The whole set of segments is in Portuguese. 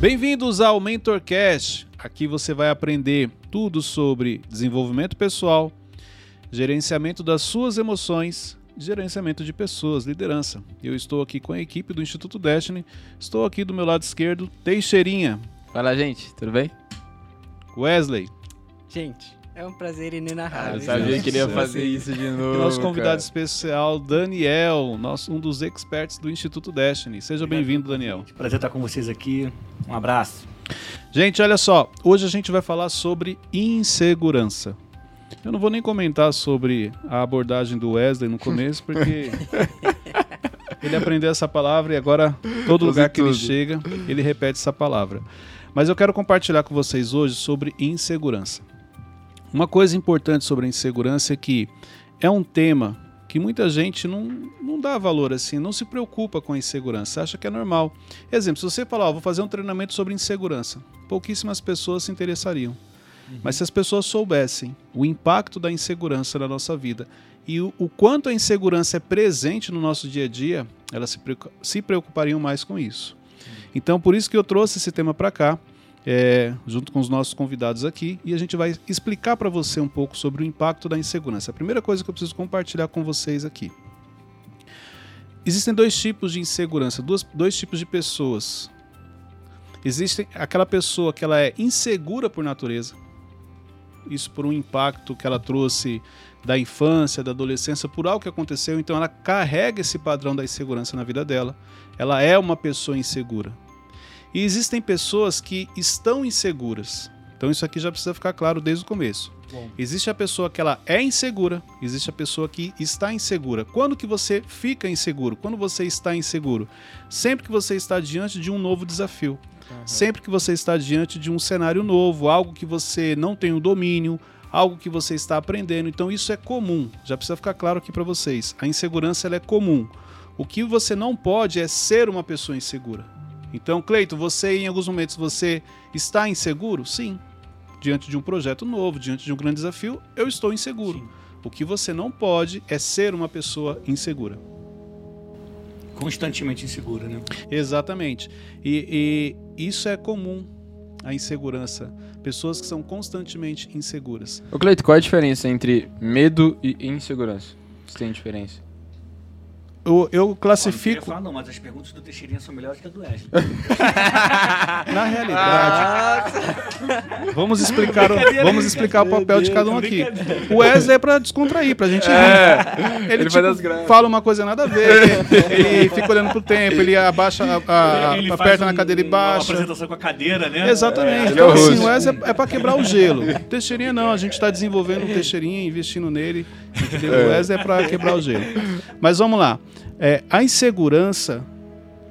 Bem-vindos ao MentorCast. Aqui você vai aprender tudo sobre desenvolvimento pessoal, gerenciamento das suas emoções, gerenciamento de pessoas, liderança. Eu estou aqui com a equipe do Instituto Destiny. Estou aqui do meu lado esquerdo, Teixeirinha, Fala, gente, tudo bem? Wesley, Gente, é um prazer Ah, inenarrável. eu sabia que ele ia fazer isso de novo. e nosso convidado cara. especial, Daniel, nosso, um dos experts do Instituto Destiny. Seja bem-vindo, Daniel. Prazer estar com vocês aqui. Um abraço. Gente, olha só, hoje a gente vai falar sobre insegurança. Eu não vou nem comentar sobre a abordagem do Wesley no começo, porque ele aprendeu essa palavra e agora todo lugar que ele chega, ele repete essa palavra. Mas eu quero compartilhar com vocês hoje sobre insegurança. Uma coisa importante sobre a insegurança é que é um tema que muita gente não, não dá valor assim, não se preocupa com a insegurança, acha que é normal. Exemplo, se você falar, ó, vou fazer um treinamento sobre insegurança, pouquíssimas pessoas se interessariam. Mas se as pessoas soubessem o impacto da insegurança na nossa vida e o, o quanto a insegurança é presente no nosso dia a dia, elas se, se preocupariam mais com isso. Então, por isso que eu trouxe esse tema para cá, é, junto com os nossos convidados aqui, e a gente vai explicar para você um pouco sobre o impacto da insegurança. A primeira coisa que eu preciso compartilhar com vocês aqui. Existem dois tipos de insegurança, duas, dois tipos de pessoas. Existe aquela pessoa que ela é insegura por natureza, isso por um impacto que ela trouxe da infância, da adolescência, por algo que aconteceu, então ela carrega esse padrão da insegurança na vida dela. Ela é uma pessoa insegura. E existem pessoas que estão inseguras. Então isso aqui já precisa ficar claro desde o começo. Bom. Existe a pessoa que ela é insegura, existe a pessoa que está insegura. Quando que você fica inseguro? Quando você está inseguro? Sempre que você está diante de um novo desafio. Sempre que você está diante de um cenário novo, algo que você não tem o domínio, algo que você está aprendendo. Então isso é comum. Já precisa ficar claro aqui para vocês. A insegurança ela é comum. O que você não pode é ser uma pessoa insegura. Então, Cleito, você em alguns momentos você está inseguro? Sim. Diante de um projeto novo, diante de um grande desafio, eu estou inseguro. Sim. O que você não pode é ser uma pessoa insegura. Constantemente insegura, né? Exatamente. E, e isso é comum, a insegurança. Pessoas que são constantemente inseguras. Ô, Cleito, qual é a diferença entre medo e insegurança? Se tem diferença. Eu, eu não classifico, queria falar, não, mas as perguntas do Teixeirinha são melhores que a do Wesley. na realidade, vamos explicar, o, vamos explicar o papel de cada um aqui. O Wesley é pra descontrair, pra gente rir. Ele, ele tipo, fala uma coisa nada a ver, ele fica olhando pro tempo, ele abaixa, a, a- Ele aperta na um- cadeira e Uma baixa. apresentação com a cadeira, né? Exatamente. ele Então, é o assim, o Wesley é, é pra quebrar o gelo. Teixeirinha não, a gente está desenvolvendo o Teixeirinha, investindo nele. Entendeu? O Wesley é pra quebrar o gelo. Mas vamos lá. É, a insegurança,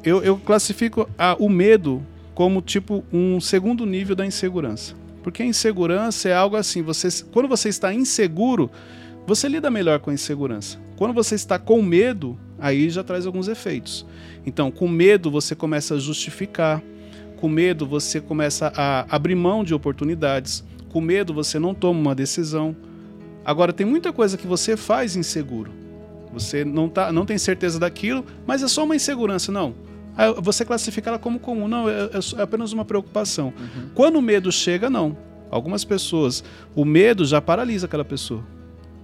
eu, eu classifico a- o medo como tipo um segundo nível da insegurança. Porque a insegurança é algo assim, você, quando você está inseguro, você lida melhor com a insegurança. Quando você está com medo, aí já traz alguns efeitos. Então, com medo você começa a justificar, com medo você começa a abrir mão de oportunidades, com medo você não toma uma decisão. Agora, tem muita coisa que você faz inseguro. Você não, tá, não tem certeza daquilo, mas é só uma insegurança, não. Aí Você classifica ela como comum, não, é, é é apenas uma preocupação. Quando o medo chega, não. Algumas pessoas, o medo já paralisa aquela pessoa,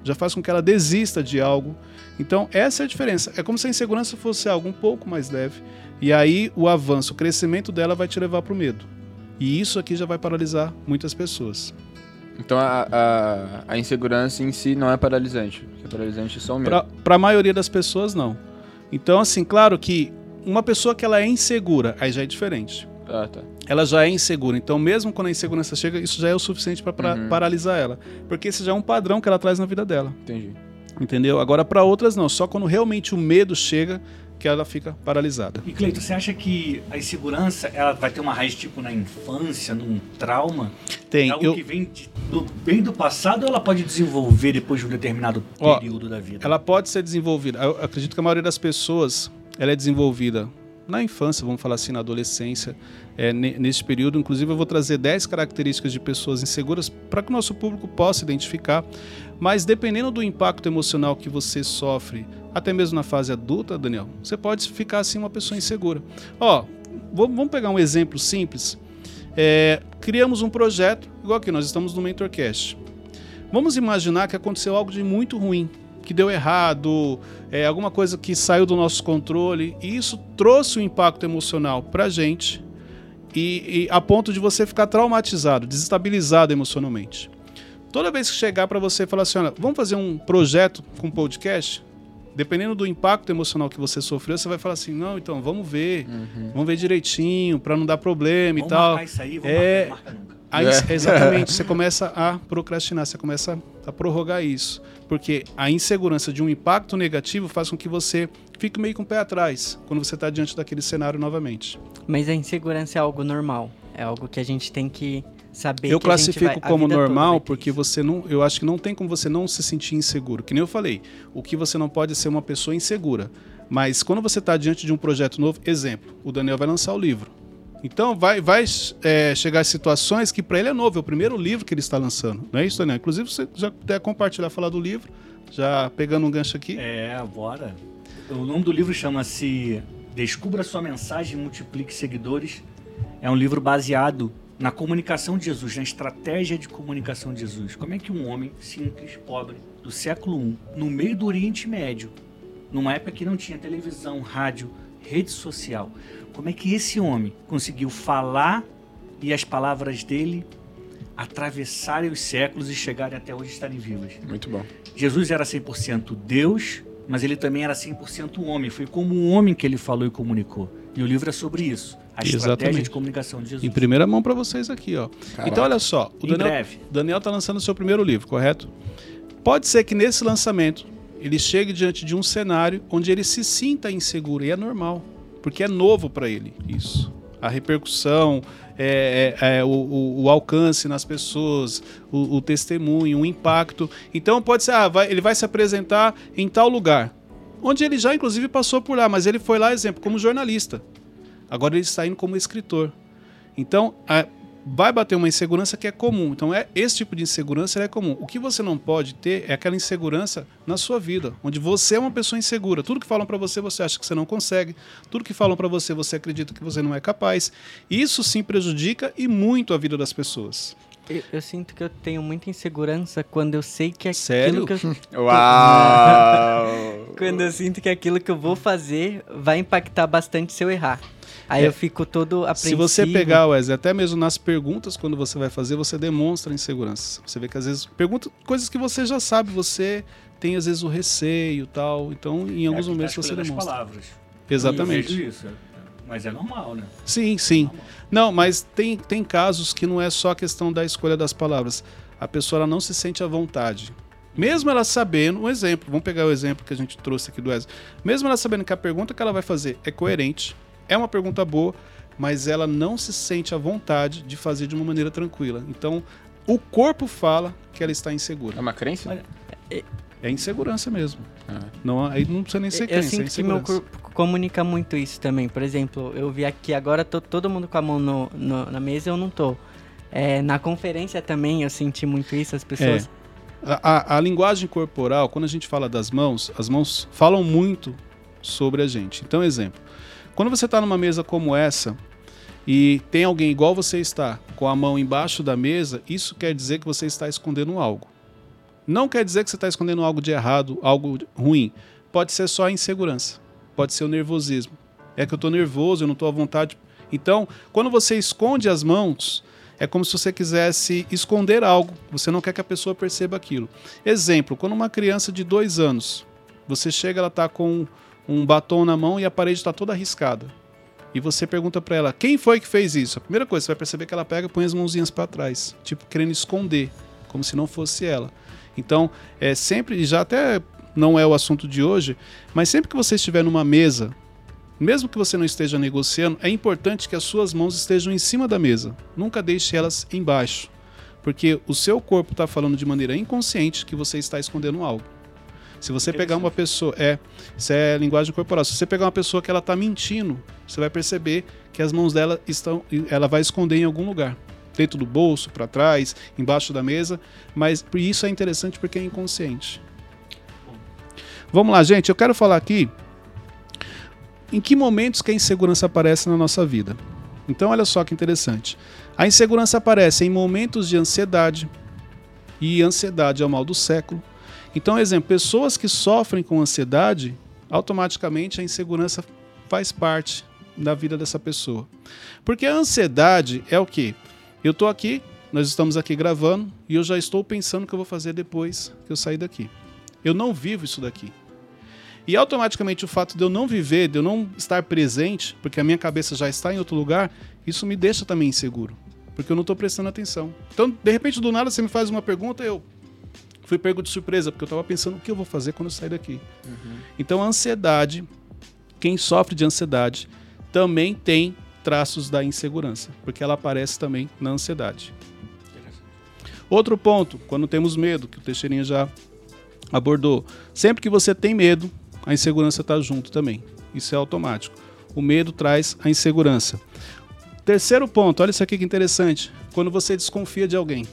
já faz com que ela desista de algo. Então, essa é a diferença. É como se a insegurança fosse algo um pouco mais leve, e aí o avanço, o crescimento dela vai te levar para o medo. E isso aqui já vai paralisar muitas pessoas. Então a, a, a insegurança em si não é paralisante. O é paralisante é só o medo. Para a maioria das pessoas, não. Então, assim, claro que uma pessoa que ela é insegura, aí já é diferente. Ah, tá. Ela já é insegura. Então, mesmo quando a insegurança chega, isso já é o suficiente para Uhum. paralisar ela. Porque esse já é um padrão que ela traz na vida dela. Entendi. Entendeu? Agora, para outras, não. Só quando realmente o medo chega que ela fica paralisada. E Cleito, você acha que a insegurança ela vai ter uma raiz tipo na infância, num trauma? Tem. é algo Eu, que vem de- do, bem do passado ou ela pode desenvolver depois de um determinado Ó, período da vida? ela pode ser desenvolvida. Eu acredito que a maioria das pessoas ela é desenvolvida na infância, vamos falar assim, na adolescência, é, ne- nesse período. Inclusive, eu vou trazer 10 características de pessoas inseguras para que o nosso público possa identificar. Mas dependendo do impacto emocional que você sofre, até mesmo na fase adulta, Daniel, você pode ficar assim uma pessoa insegura. Ó, vamos pegar um exemplo simples. É, criamos um projeto, igual aqui, nós estamos no MentorCast. Vamos imaginar que aconteceu algo de muito ruim, que deu errado, é, alguma coisa que saiu do nosso controle, e isso trouxe um impacto emocional pra gente, e, e a ponto de você ficar traumatizado, desestabilizado emocionalmente. Toda vez que chegar para você e falar assim, olha, vamos fazer um projeto com podcast, dependendo do impacto emocional que você sofreu, você vai falar assim, não, então vamos ver, vamos ver direitinho para não dar problema Vamos e tal. marcar isso aí, vamos É, marcar, nunca. Aí, É. exatamente, você começa a procrastinar, você começa a prorrogar isso. Porque a insegurança de um impacto negativo faz com que você fique meio com o pé atrás quando você está diante daquele cenário novamente. Mas a insegurança é algo normal. É algo que a gente tem que saber eu que a gente classifico vai- a como normal porque isso. você não. Eu acho que não tem como você não se sentir inseguro. Que nem eu falei, o que você não pode é ser uma pessoa insegura. Mas quando você está diante de um projeto novo, exemplo, o Daniel vai lançar o livro. Então vai, vai é, chegar situações que para ele é novo, é o primeiro livro que ele está lançando. Não é isso, Daniel? Inclusive, você já puder compartilhar, falar do livro, já pegando um gancho aqui. É, bora. O nome do livro chama-se Descubra Sua Mensagem e Multiplique Seguidores. É um livro baseado na comunicação de Jesus, na estratégia de comunicação de Jesus. Como é que um homem simples, pobre, do século I, no meio do Oriente Médio, numa época que não tinha televisão, rádio, rede social, como é que esse homem conseguiu falar e as palavras dele atravessarem os séculos e chegarem até hoje estarem vivas? Muito bom. Jesus era 100% Deus, mas ele também era 100% homem. Foi como um homem que ele falou e comunicou. E o livro é sobre isso. A estratégia Exatamente. de comunicação de Jesus. Em primeira mão para vocês aqui, ó. Caraca. Então olha só, o Em Daniel, breve. Daniel está lançando o seu primeiro livro, correto? Pode ser que nesse lançamento ele chegue diante de um cenário onde ele se sinta inseguro e é normal, porque é novo para ele isso. A repercussão, é, é, é, o, o- o alcance nas pessoas, o, o testemunho, o impacto. Então pode ser, ah, vai- ele vai se apresentar em tal lugar, onde ele já inclusive passou por lá, mas ele foi lá, exemplo, como jornalista. Agora ele está indo como escritor. Então, a- vai bater uma insegurança que é comum. Então, é esse tipo de insegurança é comum. O que você não pode ter é aquela insegurança na sua vida, onde você é uma pessoa insegura. Tudo que falam para você, você acha que você não consegue. Tudo que falam para você, você acredita que você não é capaz. Isso sim prejudica e muito a vida das pessoas. Eu, eu sinto que eu tenho muita insegurança quando eu sei que aquilo Sério? que eu, Uau! quando eu sinto que aquilo que eu vou fazer vai impactar bastante se eu errar. Aí É. eu fico todo apreensivo. Se você pegar, Wesley, até mesmo nas perguntas, quando você vai fazer, você demonstra insegurança. Você vê que às vezes pergunta coisas que você já sabe, você tem às vezes o receio e tal. Então, em alguns É, momentos tá você demonstra. palavras. Exatamente. Eu vejo isso. Mas é normal, né? Sim, sim. Não, mas tem, tem casos que não é só a questão da escolha das palavras. A pessoa ela não se sente à vontade. Mesmo ela sabendo, um exemplo, vamos pegar o exemplo que a gente trouxe aqui do Wesley. Mesmo ela sabendo que a pergunta que ela vai fazer é coerente, é uma pergunta boa, mas ela não se sente à vontade de fazer de uma maneira tranquila. Então, o corpo fala que ela está insegura. É uma crença? Olha, É insegurança mesmo. Ah. Não, aí não precisa nem ser Eu crença, é sinto que meu insegurança. corpo comunica muito isso também. Por exemplo, eu vi aqui agora tô todo mundo com a mão no, no- na mesa eu não tô. É, na conferência também eu senti muito isso, as pessoas. A, a- a linguagem corporal, quando a gente fala das mãos, as mãos falam muito sobre a gente. Então, exemplo, quando você está numa mesa como essa e tem alguém igual você está, com a mão embaixo da mesa, isso quer dizer que você está escondendo algo. Não quer dizer que você está escondendo algo de errado, algo ruim. Pode ser só a insegurança, pode ser o nervosismo. É que eu estou nervoso, eu não estou à vontade. Então, quando você esconde as mãos, é como se você quisesse esconder algo. Você não quer que a pessoa perceba aquilo. Exemplo: quando uma criança de dois anos, você chega, ela está com um batom na mão e a parede está toda arriscada. E você pergunta para ela: quem foi que fez isso? A primeira coisa, você vai perceber que ela pega e põe as mãozinhas para trás, tipo querendo esconder, como se não fosse ela. Então, é sempre, já até não é o assunto de hoje, mas sempre que você estiver numa mesa, mesmo que você não esteja negociando, é importante que as suas mãos estejam em cima da mesa. Nunca deixe elas embaixo, porque o seu corpo está falando de maneira inconsciente que você está escondendo algo. Se você pegar uma pessoa, é, isso é linguagem corporal. Se você pegar uma pessoa que ela está mentindo, você vai perceber que as mãos dela estão, ela vai esconder em algum lugar, dentro do bolso, para trás, embaixo da mesa. Mas isso é interessante porque é inconsciente. Vamos lá, gente. Eu quero falar aqui em que momentos que a insegurança aparece na nossa vida? Então, olha só que interessante. A insegurança aparece em momentos de ansiedade, e ansiedade é o mal do século. Então, exemplo, pessoas que sofrem com ansiedade, automaticamente a insegurança faz parte da vida dessa pessoa. Porque a ansiedade é o que? Eu estou aqui, nós estamos aqui gravando e eu já estou pensando o que eu vou fazer depois que eu sair daqui. Eu não vivo isso daqui. E automaticamente o fato de eu não viver, de eu não estar presente, porque a minha cabeça já está em outro lugar, isso me deixa também inseguro. Porque eu não estou prestando atenção. Então, de repente, do nada, você me faz uma pergunta, eu fui pego de surpresa, porque eu estava pensando o que eu vou fazer quando eu sair daqui. Uhum. Então, a ansiedade, quem sofre de ansiedade, também tem traços da insegurança, porque ela aparece também na ansiedade. Outro ponto, quando temos medo, que o Teixeirinha já abordou. Sempre que você tem medo, a insegurança está junto também. Isso é automático. O medo traz a insegurança. Terceiro ponto, olha isso aqui que interessante. Quando você desconfia de alguém.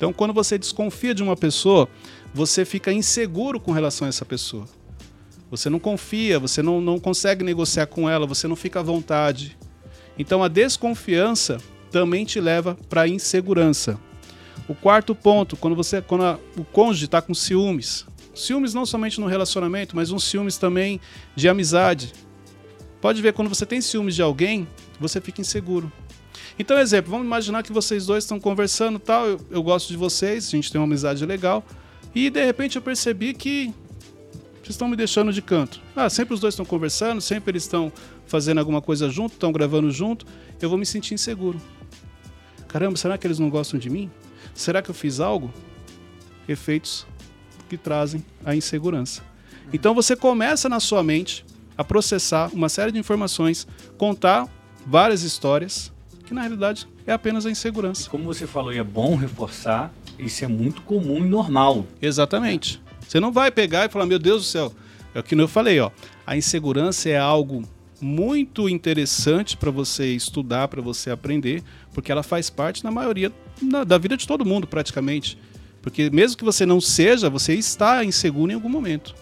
Então, quando você desconfia de uma pessoa, você fica inseguro com relação a essa pessoa. Você não confia, você não, não consegue negociar com ela, você não fica à vontade. Então, a desconfiança também te leva para a insegurança. O quarto ponto, quando você, quando a, o cônjuge está com ciúmes, ciúmes não somente no relacionamento, mas um ciúmes também de amizade. Pode ver, quando você tem ciúmes de alguém, você fica inseguro. Então, exemplo, vamos imaginar que vocês dois estão conversando tal, eu, eu gosto de vocês, a gente tem uma amizade legal, e de repente eu percebi que vocês estão me deixando de canto. Ah, sempre os dois estão conversando, sempre eles estão fazendo alguma coisa junto, estão gravando junto, eu vou me sentir inseguro. Caramba, será que eles não gostam de mim? Será que eu fiz algo? Efeitos que trazem a insegurança. Então você começa na sua mente a processar uma série de informações, contar várias histórias, que na realidade é apenas a insegurança. E como você falou, é bom reforçar, isso é muito comum e normal. Exatamente. Você não vai pegar e falar, meu Deus do céu, é o que eu falei, ó. A insegurança é algo muito interessante para você estudar, para você aprender, porque ela faz parte na maioria da vida de todo mundo, praticamente. Porque mesmo que você não seja, você está inseguro em algum momento.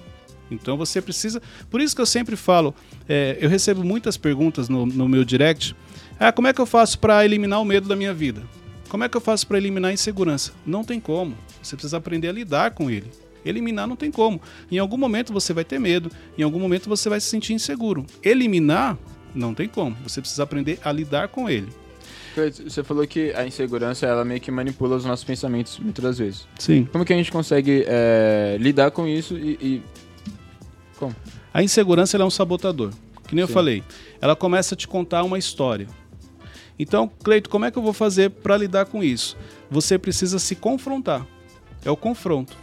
Então você precisa. Por isso que eu sempre falo, é, eu recebo muitas perguntas no, no meu direct. Ah, como é que eu faço para eliminar o medo da minha vida? Como é que eu faço para eliminar a insegurança? Não tem como. Você precisa aprender a lidar com ele. Eliminar não tem como. Em algum momento você vai ter medo, em algum momento você vai se sentir inseguro. Eliminar não tem como. Você precisa aprender a lidar com ele. Você falou que a insegurança ela meio que manipula os nossos pensamentos muitas das vezes. Sim. Como que a gente consegue é, lidar com isso e, e, como? A insegurança é um sabotador. Que nem Sim. eu falei. Ela começa a te contar uma história. Então, Cleito, como é que eu vou fazer para lidar com isso? Você precisa se confrontar. É o confronto.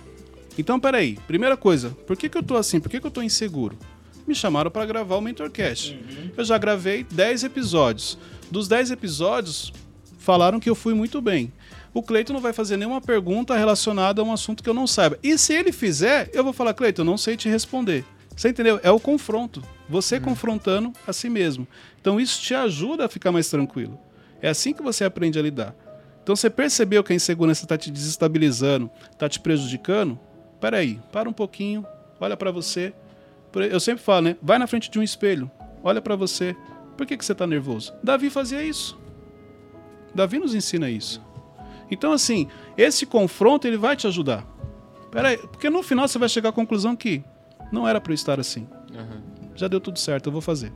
Então, peraí. Primeira coisa, por que, que eu tô assim? Por que, que eu tô inseguro? Me chamaram para gravar o Mentorcast. Uhum. Eu já gravei 10 episódios. Dos 10 episódios, falaram que eu fui muito bem. O Cleiton não vai fazer nenhuma pergunta relacionada a um assunto que eu não saiba. E se ele fizer, eu vou falar, Cleiton, eu não sei te responder. Você entendeu? É o confronto. Você uhum. confrontando a si mesmo. Então isso te ajuda a ficar mais tranquilo. É assim que você aprende a lidar. Então você percebeu que a insegurança está te desestabilizando, está te prejudicando? Peraí, para um pouquinho, olha para você. Eu sempre falo, né? Vai na frente de um espelho, olha para você. Por que, que você está nervoso? Davi fazia isso. Davi nos ensina isso. Então, assim, esse confronto ele vai te ajudar. Peraí, porque no final você vai chegar à conclusão que não era para eu estar assim. Uhum. Já deu tudo certo, eu vou fazer.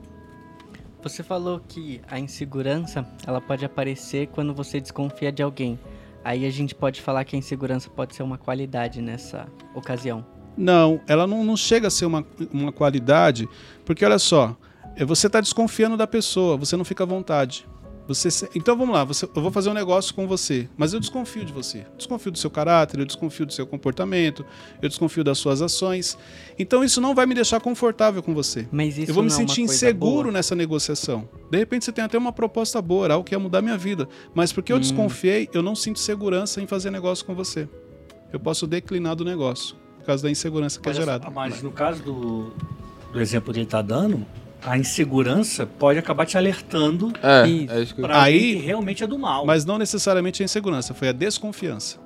Você falou que a insegurança ela pode aparecer quando você desconfia de alguém. Aí a gente pode falar que a insegurança pode ser uma qualidade nessa ocasião. Não, ela não, não chega a ser uma, uma qualidade, porque olha só, é, você está desconfiando da pessoa, você não fica à vontade. Você, então vamos lá, você, eu vou fazer um negócio com você, mas eu desconfio de você. Desconfio do seu caráter, eu desconfio do seu comportamento, eu desconfio das suas ações. Então isso não vai me deixar confortável com você. Mas isso eu vou me é sentir inseguro boa. nessa negociação. De repente você tem até uma proposta boa, algo que ia mudar minha vida, mas porque eu hum. desconfiei, eu não sinto segurança em fazer negócio com você. Eu posso declinar do negócio por causa da insegurança que é mas, é gerada. Mas no caso do, do exemplo que ele está dando, a insegurança pode acabar te alertando é, é para aí que realmente é do mal. Mas não necessariamente a insegurança, foi a desconfiança.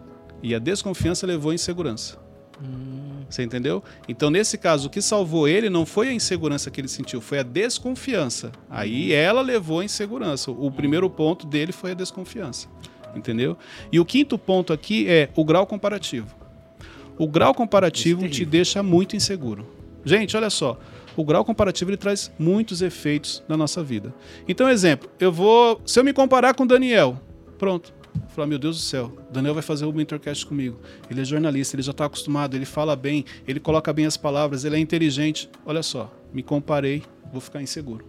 E a desconfiança levou à insegurança. Hum. Você entendeu? Então, nesse caso, o que salvou ele não foi a insegurança que ele sentiu, foi a desconfiança. Aí ela levou a insegurança. O primeiro ponto dele foi a desconfiança. Entendeu? E o quinto ponto aqui é o grau comparativo. O grau comparativo te deixa muito inseguro. Gente, olha só. O grau comparativo ele traz muitos efeitos na nossa vida. Então, exemplo, eu vou. Se eu me comparar com o Daniel, pronto. Falar, meu Deus do céu, o Daniel vai fazer o Mentorcast comigo. Ele é jornalista, ele já está acostumado, ele fala bem, ele coloca bem as palavras, ele é inteligente. Olha só, me comparei, vou ficar inseguro.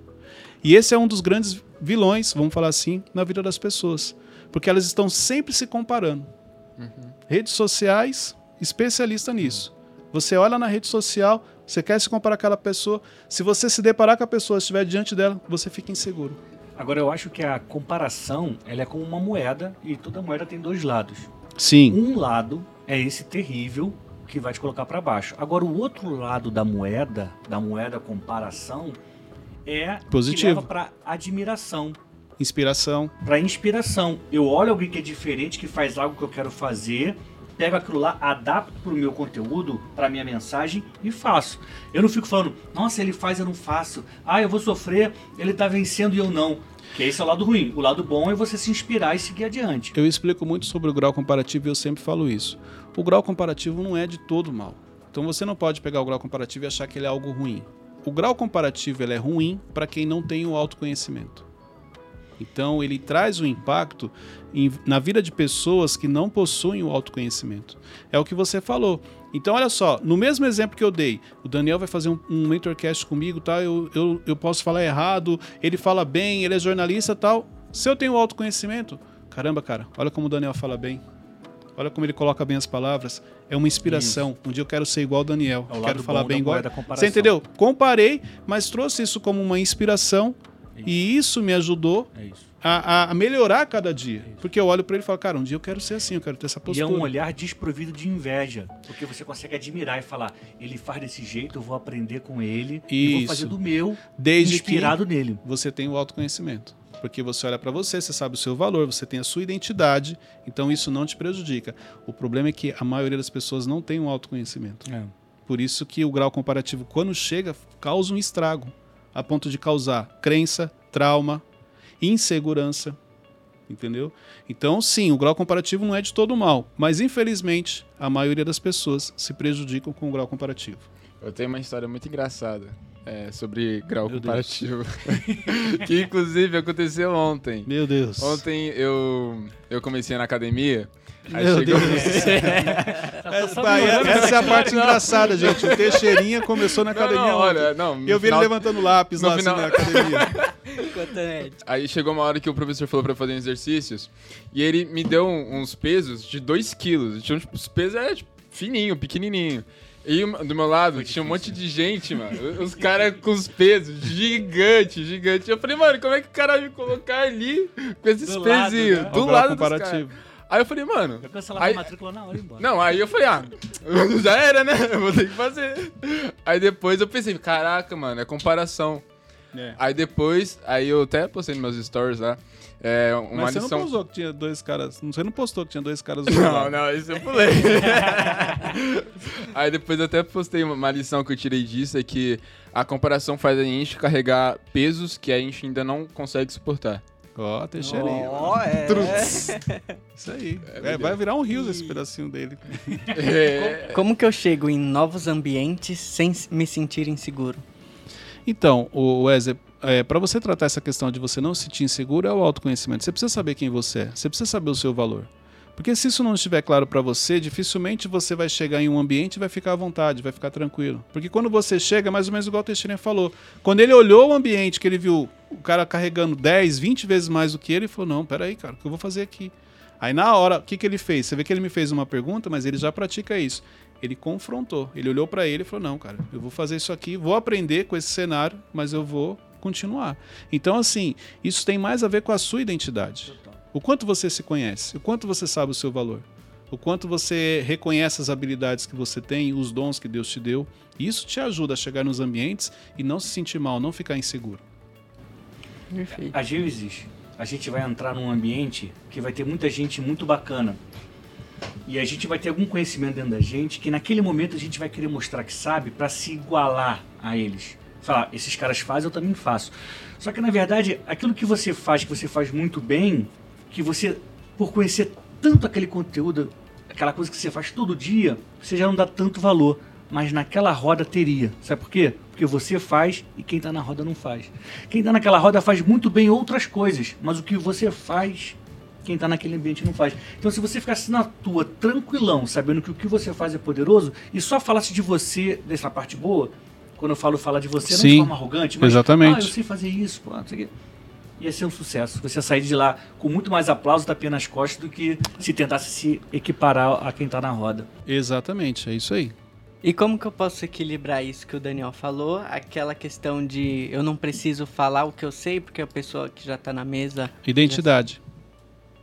E esse é um dos grandes vilões, vamos falar assim, na vida das pessoas. Porque elas estão sempre se comparando. Uhum. Redes sociais, especialista nisso. Você olha na rede social, você quer se comparar com aquela pessoa. Se você se deparar com a pessoa, estiver diante dela, você fica inseguro. Agora eu acho que a comparação ela é como uma moeda e toda moeda tem dois lados. Sim. Um lado é esse terrível que vai te colocar para baixo. Agora o outro lado da moeda, da moeda comparação, é positivo para admiração, inspiração, para inspiração. Eu olho alguém que é diferente, que faz algo que eu quero fazer pego aquilo lá, adapto para o meu conteúdo, para minha mensagem e faço. Eu não fico falando, nossa, ele faz, eu não faço. Ah, eu vou sofrer, ele está vencendo e eu não. Que esse é o lado ruim. O lado bom é você se inspirar e seguir adiante. Eu explico muito sobre o grau comparativo e eu sempre falo isso. O grau comparativo não é de todo mal. Então você não pode pegar o grau comparativo e achar que ele é algo ruim. O grau comparativo ele é ruim para quem não tem o autoconhecimento. Então, ele traz um impacto em, na vida de pessoas que não possuem o autoconhecimento. É o que você falou. Então, olha só, no mesmo exemplo que eu dei, o Daniel vai fazer um, um mentorcast comigo, tá? Eu, eu, eu posso falar errado, ele fala bem, ele é jornalista tal. Se eu tenho autoconhecimento, caramba, cara, olha como o Daniel fala bem. Olha como ele coloca bem as palavras. É uma inspiração. Isso. Um dia eu quero ser igual o Daniel. É quero falar bem igual. Você entendeu? Comparei, mas trouxe isso como uma inspiração isso. E isso me ajudou é isso. A, a, melhorar cada dia. É porque eu olho para ele e falo, cara, um dia eu quero ser assim, eu quero ter essa postura. E é um olhar desprovido de inveja. Porque você consegue admirar e falar, ele faz desse jeito, eu vou aprender com ele e vou fazer do meu, Desde inspirado nele. Você tem o autoconhecimento. Porque você olha para você, você sabe o seu valor, você tem a sua identidade, então isso não te prejudica. O problema é que a maioria das pessoas não tem um autoconhecimento. É. Por isso que o grau comparativo, quando chega, causa um estrago a ponto de causar crença, trauma, insegurança. Entendeu? Então, sim, o grau comparativo não é de todo mal, mas infelizmente a maioria das pessoas se prejudicam com o grau comparativo. Eu tenho uma história muito engraçada é, sobre grau Meu comparativo. que inclusive aconteceu ontem. Meu Deus. Ontem eu, eu comecei na academia. Aí Meu chegou... Deus. essa, essa é a parte engraçada, gente. O Teixeirinha começou na academia. Não, não, olha, não, eu vi final... ele levantando lápis no lá final... assim, na academia. Aí chegou uma hora que o professor falou pra fazer exercícios e ele me deu uns pesos de 2 quilos. Então, tipo, os pesos eram tipo, fininho, pequenininho. E do meu lado tinha um monte de gente, mano. Os caras com os pesos gigante, gigante. Eu falei, mano, como é que o cara vai me colocar ali com esses do pezinhos? Lado, né? Do lado comparativo. Aí eu falei, mano. Eu cancelava aí... a matrícula na hora e embora. Não, aí eu falei, ah, já era, né? Eu vou ter que fazer. Aí depois eu pensei, caraca, mano, é comparação. É. Aí depois, aí eu até postei nos meus stories lá. É, uma Mas você lição... não postou que tinha dois caras. Você não postou que tinha dois caras. Não, não, isso eu pulei. aí depois eu até postei uma lição que eu tirei disso: é que a comparação faz a gente carregar pesos que a gente ainda não consegue suportar. Ó, oh, Teixeirinha. Ó, oh, é. Isso aí. É, é, vai virar um rio esse pedacinho dele. É. Como que eu chego em novos ambientes sem me sentir inseguro? Então, o Wesley, é, para você tratar essa questão de você não se sentir inseguro é o autoconhecimento. Você precisa saber quem você é. Você precisa saber o seu valor. Porque se isso não estiver claro para você, dificilmente você vai chegar em um ambiente e vai ficar à vontade, vai ficar tranquilo. Porque quando você chega, mais ou menos igual o Teixeirinha falou, quando ele olhou o ambiente que ele viu o cara carregando 10, 20 vezes mais do que ele, ele falou: Não, peraí, cara, o que eu vou fazer aqui? Aí na hora, o que, que ele fez? Você vê que ele me fez uma pergunta, mas ele já pratica isso. Ele confrontou, ele olhou para ele e falou: Não, cara, eu vou fazer isso aqui, vou aprender com esse cenário, mas eu vou continuar. Então, assim, isso tem mais a ver com a sua identidade. O quanto você se conhece, o quanto você sabe o seu valor, o quanto você reconhece as habilidades que você tem, os dons que Deus te deu. Isso te ajuda a chegar nos ambientes e não se sentir mal, não ficar inseguro. Perfeito. Às vezes, a gente vai entrar num ambiente que vai ter muita gente muito bacana. E a gente vai ter algum conhecimento dentro da gente que naquele momento a gente vai querer mostrar que sabe para se igualar a eles. Falar, esses caras fazem, eu também faço. Só que na verdade, aquilo que você faz, que você faz muito bem, que você, por conhecer tanto aquele conteúdo, aquela coisa que você faz todo dia, você já não dá tanto valor. Mas naquela roda teria. Sabe por quê? Porque você faz e quem está na roda não faz. Quem está naquela roda faz muito bem outras coisas, mas o que você faz quem está naquele ambiente não faz. Então, se você ficasse na tua, tranquilão, sabendo que o que você faz é poderoso, e só falasse de você, dessa parte boa, quando eu falo falar de você, não Sim, de forma arrogante, mas exatamente. ah, eu sei fazer isso, pô, não sei o quê. Ia ser um sucesso. Você sair de lá com muito mais aplauso tapinha nas costas do que se tentasse se equiparar a quem está na roda. Exatamente, é isso aí. E como que eu posso equilibrar isso que o Daniel falou? Aquela questão de eu não preciso falar o que eu sei, porque a pessoa que já tá na mesa. Identidade.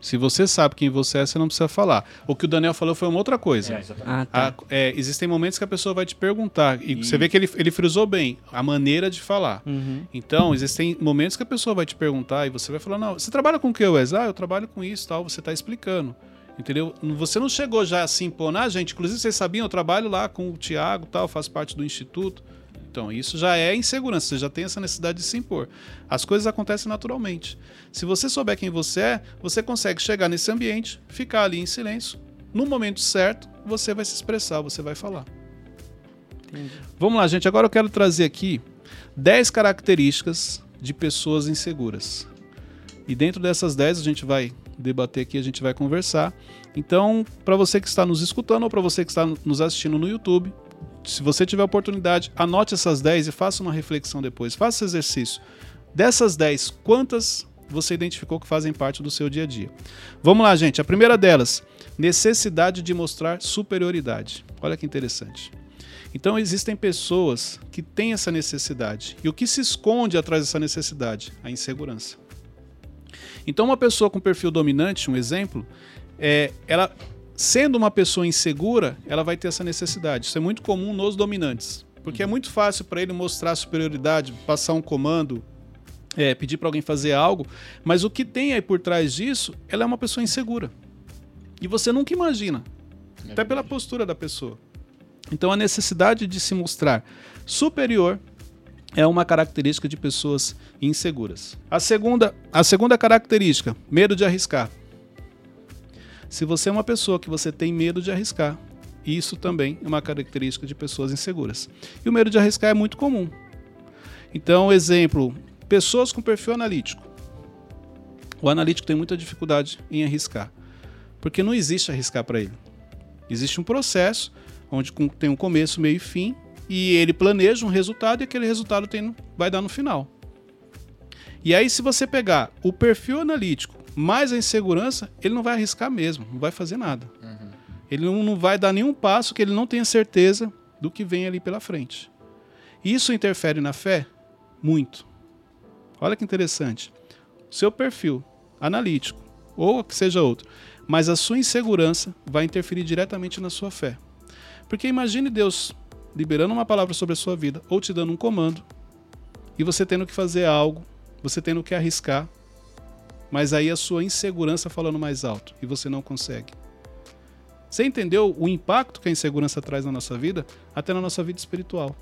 Se você sabe quem você é, você não precisa falar. O que o Daniel falou foi uma outra coisa. É. Ah, tá. A- é, existem momentos que a pessoa vai te perguntar, e E- você vê que ele, ele frisou bem a maneira de falar. Uhum. Então, existem momentos que a pessoa vai te perguntar e você vai falar: Não, você trabalha com o que, Wes? Ah, eu trabalho com isso tal. Você está explicando. Entendeu? Você não chegou já assim, pô, ah, gente, inclusive vocês sabiam, eu trabalho lá com o Tiago tal, faço parte do instituto. Então, isso já é insegurança, você já tem essa necessidade de se impor. As coisas acontecem naturalmente. Se você souber quem você é, você consegue chegar nesse ambiente, ficar ali em silêncio. No momento certo, você vai se expressar, você vai falar. Entendi. Vamos lá, gente. Agora eu quero trazer aqui 10 características de pessoas inseguras. E dentro dessas 10 a gente vai debater aqui, a gente vai conversar. Então, para você que está nos escutando ou para você que está nos assistindo no YouTube, se você tiver oportunidade, anote essas 10 e faça uma reflexão depois. Faça esse exercício. Dessas 10, quantas você identificou que fazem parte do seu dia a dia? Vamos lá, gente. A primeira delas, necessidade de mostrar superioridade. Olha que interessante. Então existem pessoas que têm essa necessidade. E o que se esconde atrás dessa necessidade? A insegurança. Então uma pessoa com perfil dominante, um exemplo, é, ela sendo uma pessoa insegura, ela vai ter essa necessidade. Isso é muito comum nos dominantes, porque é muito fácil para ele mostrar superioridade, passar um comando, é, pedir para alguém fazer algo, mas o que tem aí por trás disso, ela é uma pessoa insegura. E você nunca imagina, É até pela postura da pessoa. Então a necessidade de se mostrar superior é uma característica de pessoas inseguras. A segunda, a segunda característica, medo de arriscar. Se você é uma pessoa que você tem medo de arriscar, isso também é uma característica de pessoas inseguras. E o medo de arriscar é muito comum. Então, exemplo, pessoas com perfil analítico. O analítico tem muita dificuldade em arriscar, porque não existe arriscar para ele. Existe um processo onde tem um começo, meio e fim, e ele planeja um resultado e aquele resultado tem, vai dar no final. E aí, se você pegar o perfil analítico mais a insegurança, ele não vai arriscar mesmo, não vai fazer nada. Ele não, não vai dar nenhum passo que ele não tenha certeza do que vem ali pela frente. Isso interfere na fé? Muito. Olha que interessante. Seu perfil analítico, ou que seja outro, mas a sua insegurança vai interferir diretamente na sua fé. Porque imagine Deus liberando uma palavra sobre a sua vida, ou te dando um comando, e você tendo que fazer algo, você tendo que arriscar, mas aí a sua insegurança falando mais alto e você não consegue. Você entendeu o impacto que a insegurança traz na nossa vida? Até na nossa vida espiritual.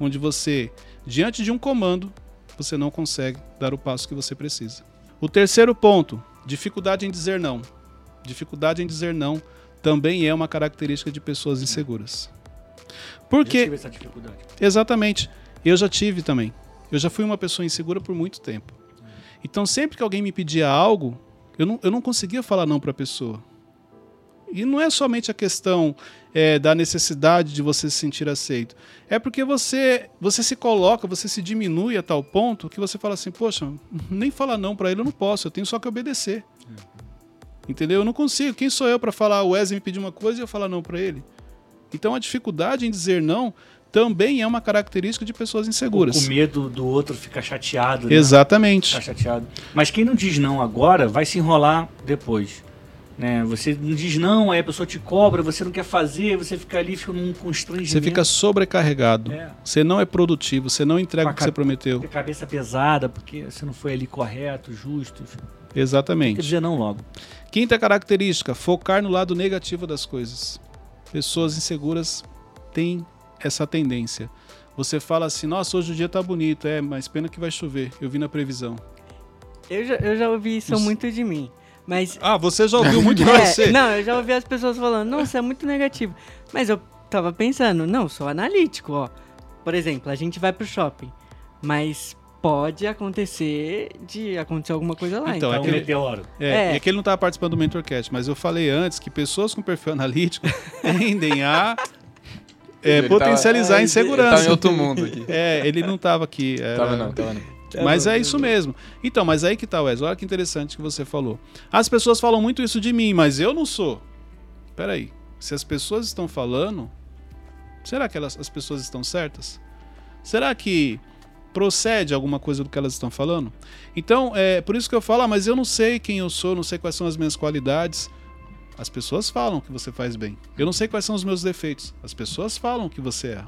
Onde você, diante de um comando, você não consegue dar o passo que você precisa. O terceiro ponto, dificuldade em dizer não. Dificuldade em dizer não também é uma característica de pessoas inseguras. Por Já quê? tive essa dificuldade. Exatamente. Eu já tive também. Eu já fui uma pessoa insegura por muito tempo. Então, sempre que alguém me pedia algo, eu não, eu não conseguia falar não para a pessoa. E não é somente a questão é, da necessidade de você se sentir aceito. É porque você, você se coloca, você se diminui a tal ponto que você fala assim: poxa, nem falar não para ele eu não posso, eu tenho só que obedecer. Entendeu? Eu não consigo. Quem sou eu para falar? O Wesley me pedir uma coisa e eu falar não para ele? Então, a dificuldade em dizer não também é uma característica de pessoas inseguras. Com medo do outro ficar chateado. né? Exatamente. Ficar chateado. Mas quem não diz não agora vai se enrolar depois. Né? Você não diz não, aí a pessoa te cobra, você não quer fazer, você fica ali, fica num constrangimento. Você fica sobrecarregado. É. Você não é produtivo, você não entrega o que você prometeu. Cabeça pesada, porque você não foi ali correto, justo. enfim. Quer Exatamente. dizer não logo. Quinta característica: focar no lado negativo das coisas. Pessoas inseguras têm essa tendência. Você fala assim: nossa, hoje o dia tá bonito, é, mas pena que vai chover. Eu vi na previsão. Eu já, eu já ouvi isso Os- muito de mim. Mas. Ah, você já ouviu muito de É, você? não, eu já ouvi as pessoas falando, não, você é muito negativo. Mas eu tava pensando, não, sou analítico, ó. Por exemplo, a gente vai pro shopping, mas pode acontecer de acontecer alguma coisa lá. Então, Então, é É um que ele- meteoro. É, É. é que ele não estava participando do Mentorcast, mas eu falei antes que pessoas com perfil analítico tendem a é, Ele potencializar tava- a Ele insegurança. tava em outro mundo aqui. É, ele não estava aqui. era- Tava não, tava não. Mas é isso mesmo. Então, mas aí que tá, Wes. Olha que interessante que você falou. As pessoas falam muito isso de mim, mas eu não sou. Peraí. Se as pessoas estão falando, será que elas, as pessoas estão certas? Será que procede alguma coisa do que elas estão falando? Então, é por isso que eu falo, ah, mas eu não sei quem eu sou, não sei quais são as minhas qualidades. As pessoas falam que você faz bem. Eu não sei quais são os meus defeitos. As pessoas falam que você é.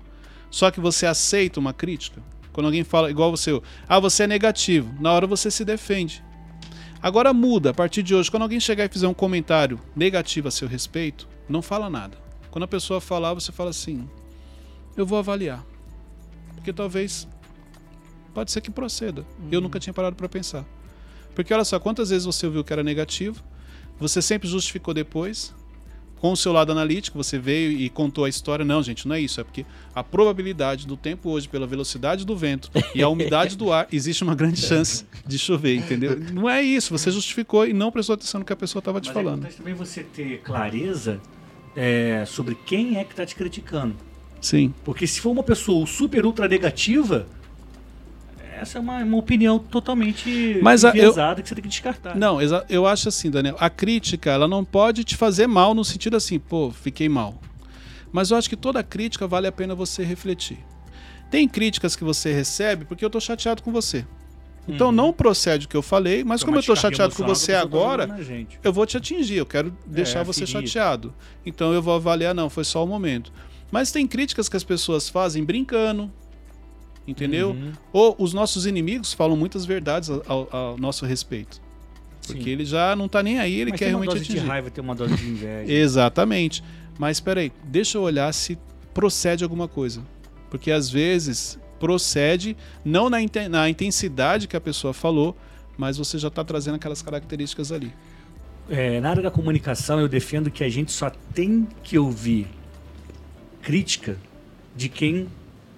Só que você aceita uma crítica. Quando alguém fala igual você, ah, você é negativo. Na hora você se defende. Agora muda, a partir de hoje, quando alguém chegar e fizer um comentário negativo a seu respeito, não fala nada. Quando a pessoa falar, você fala assim: eu vou avaliar. Porque talvez pode ser que proceda. Eu nunca tinha parado para pensar. Porque olha só, quantas vezes você ouviu que era negativo, você sempre justificou depois, com o seu lado analítico, você veio e contou a história. Não, gente, não é isso. É porque a probabilidade do tempo hoje, pela velocidade do vento e a umidade do ar, existe uma grande chance de chover, entendeu? Não é isso. Você justificou e não prestou atenção no que a pessoa estava te Mas é falando. importante também você ter clareza é, sobre quem é que está te criticando. Sim. Porque se for uma pessoa super ultra negativa, essa é uma, uma opinião totalmente Mas a- eu- que você tem que descartar. Não, eu acho assim, Daniel. A crítica, ela não pode te fazer mal no sentido assim, pô, fiquei mal. Mas eu acho que toda crítica vale a pena você refletir. Tem críticas que você recebe porque eu tô chateado com você. Então Uhum. não procede o que eu falei, mas Então, como eu tô descarga chateado com você agora, eu vou te atingir, eu quero deixar você ferir. chateado. Então eu vou avaliar, não, foi só o momento. Mas tem críticas que as pessoas fazem brincando, entendeu? Uhum. Ou os nossos inimigos falam muitas verdades ao, ao- nosso respeito. Porque Sim. ele já não tá nem aí, ele Mas quer tem uma realmente dose de raiva, tem uma dose de inveja. Exatamente. Mas espera aí, deixa eu olhar se procede alguma coisa. Porque às vezes procede, não na, inten- na intensidade que a pessoa falou, mas você já está trazendo aquelas características ali. É, na área da comunicação, eu defendo que a gente só tem que ouvir crítica de quem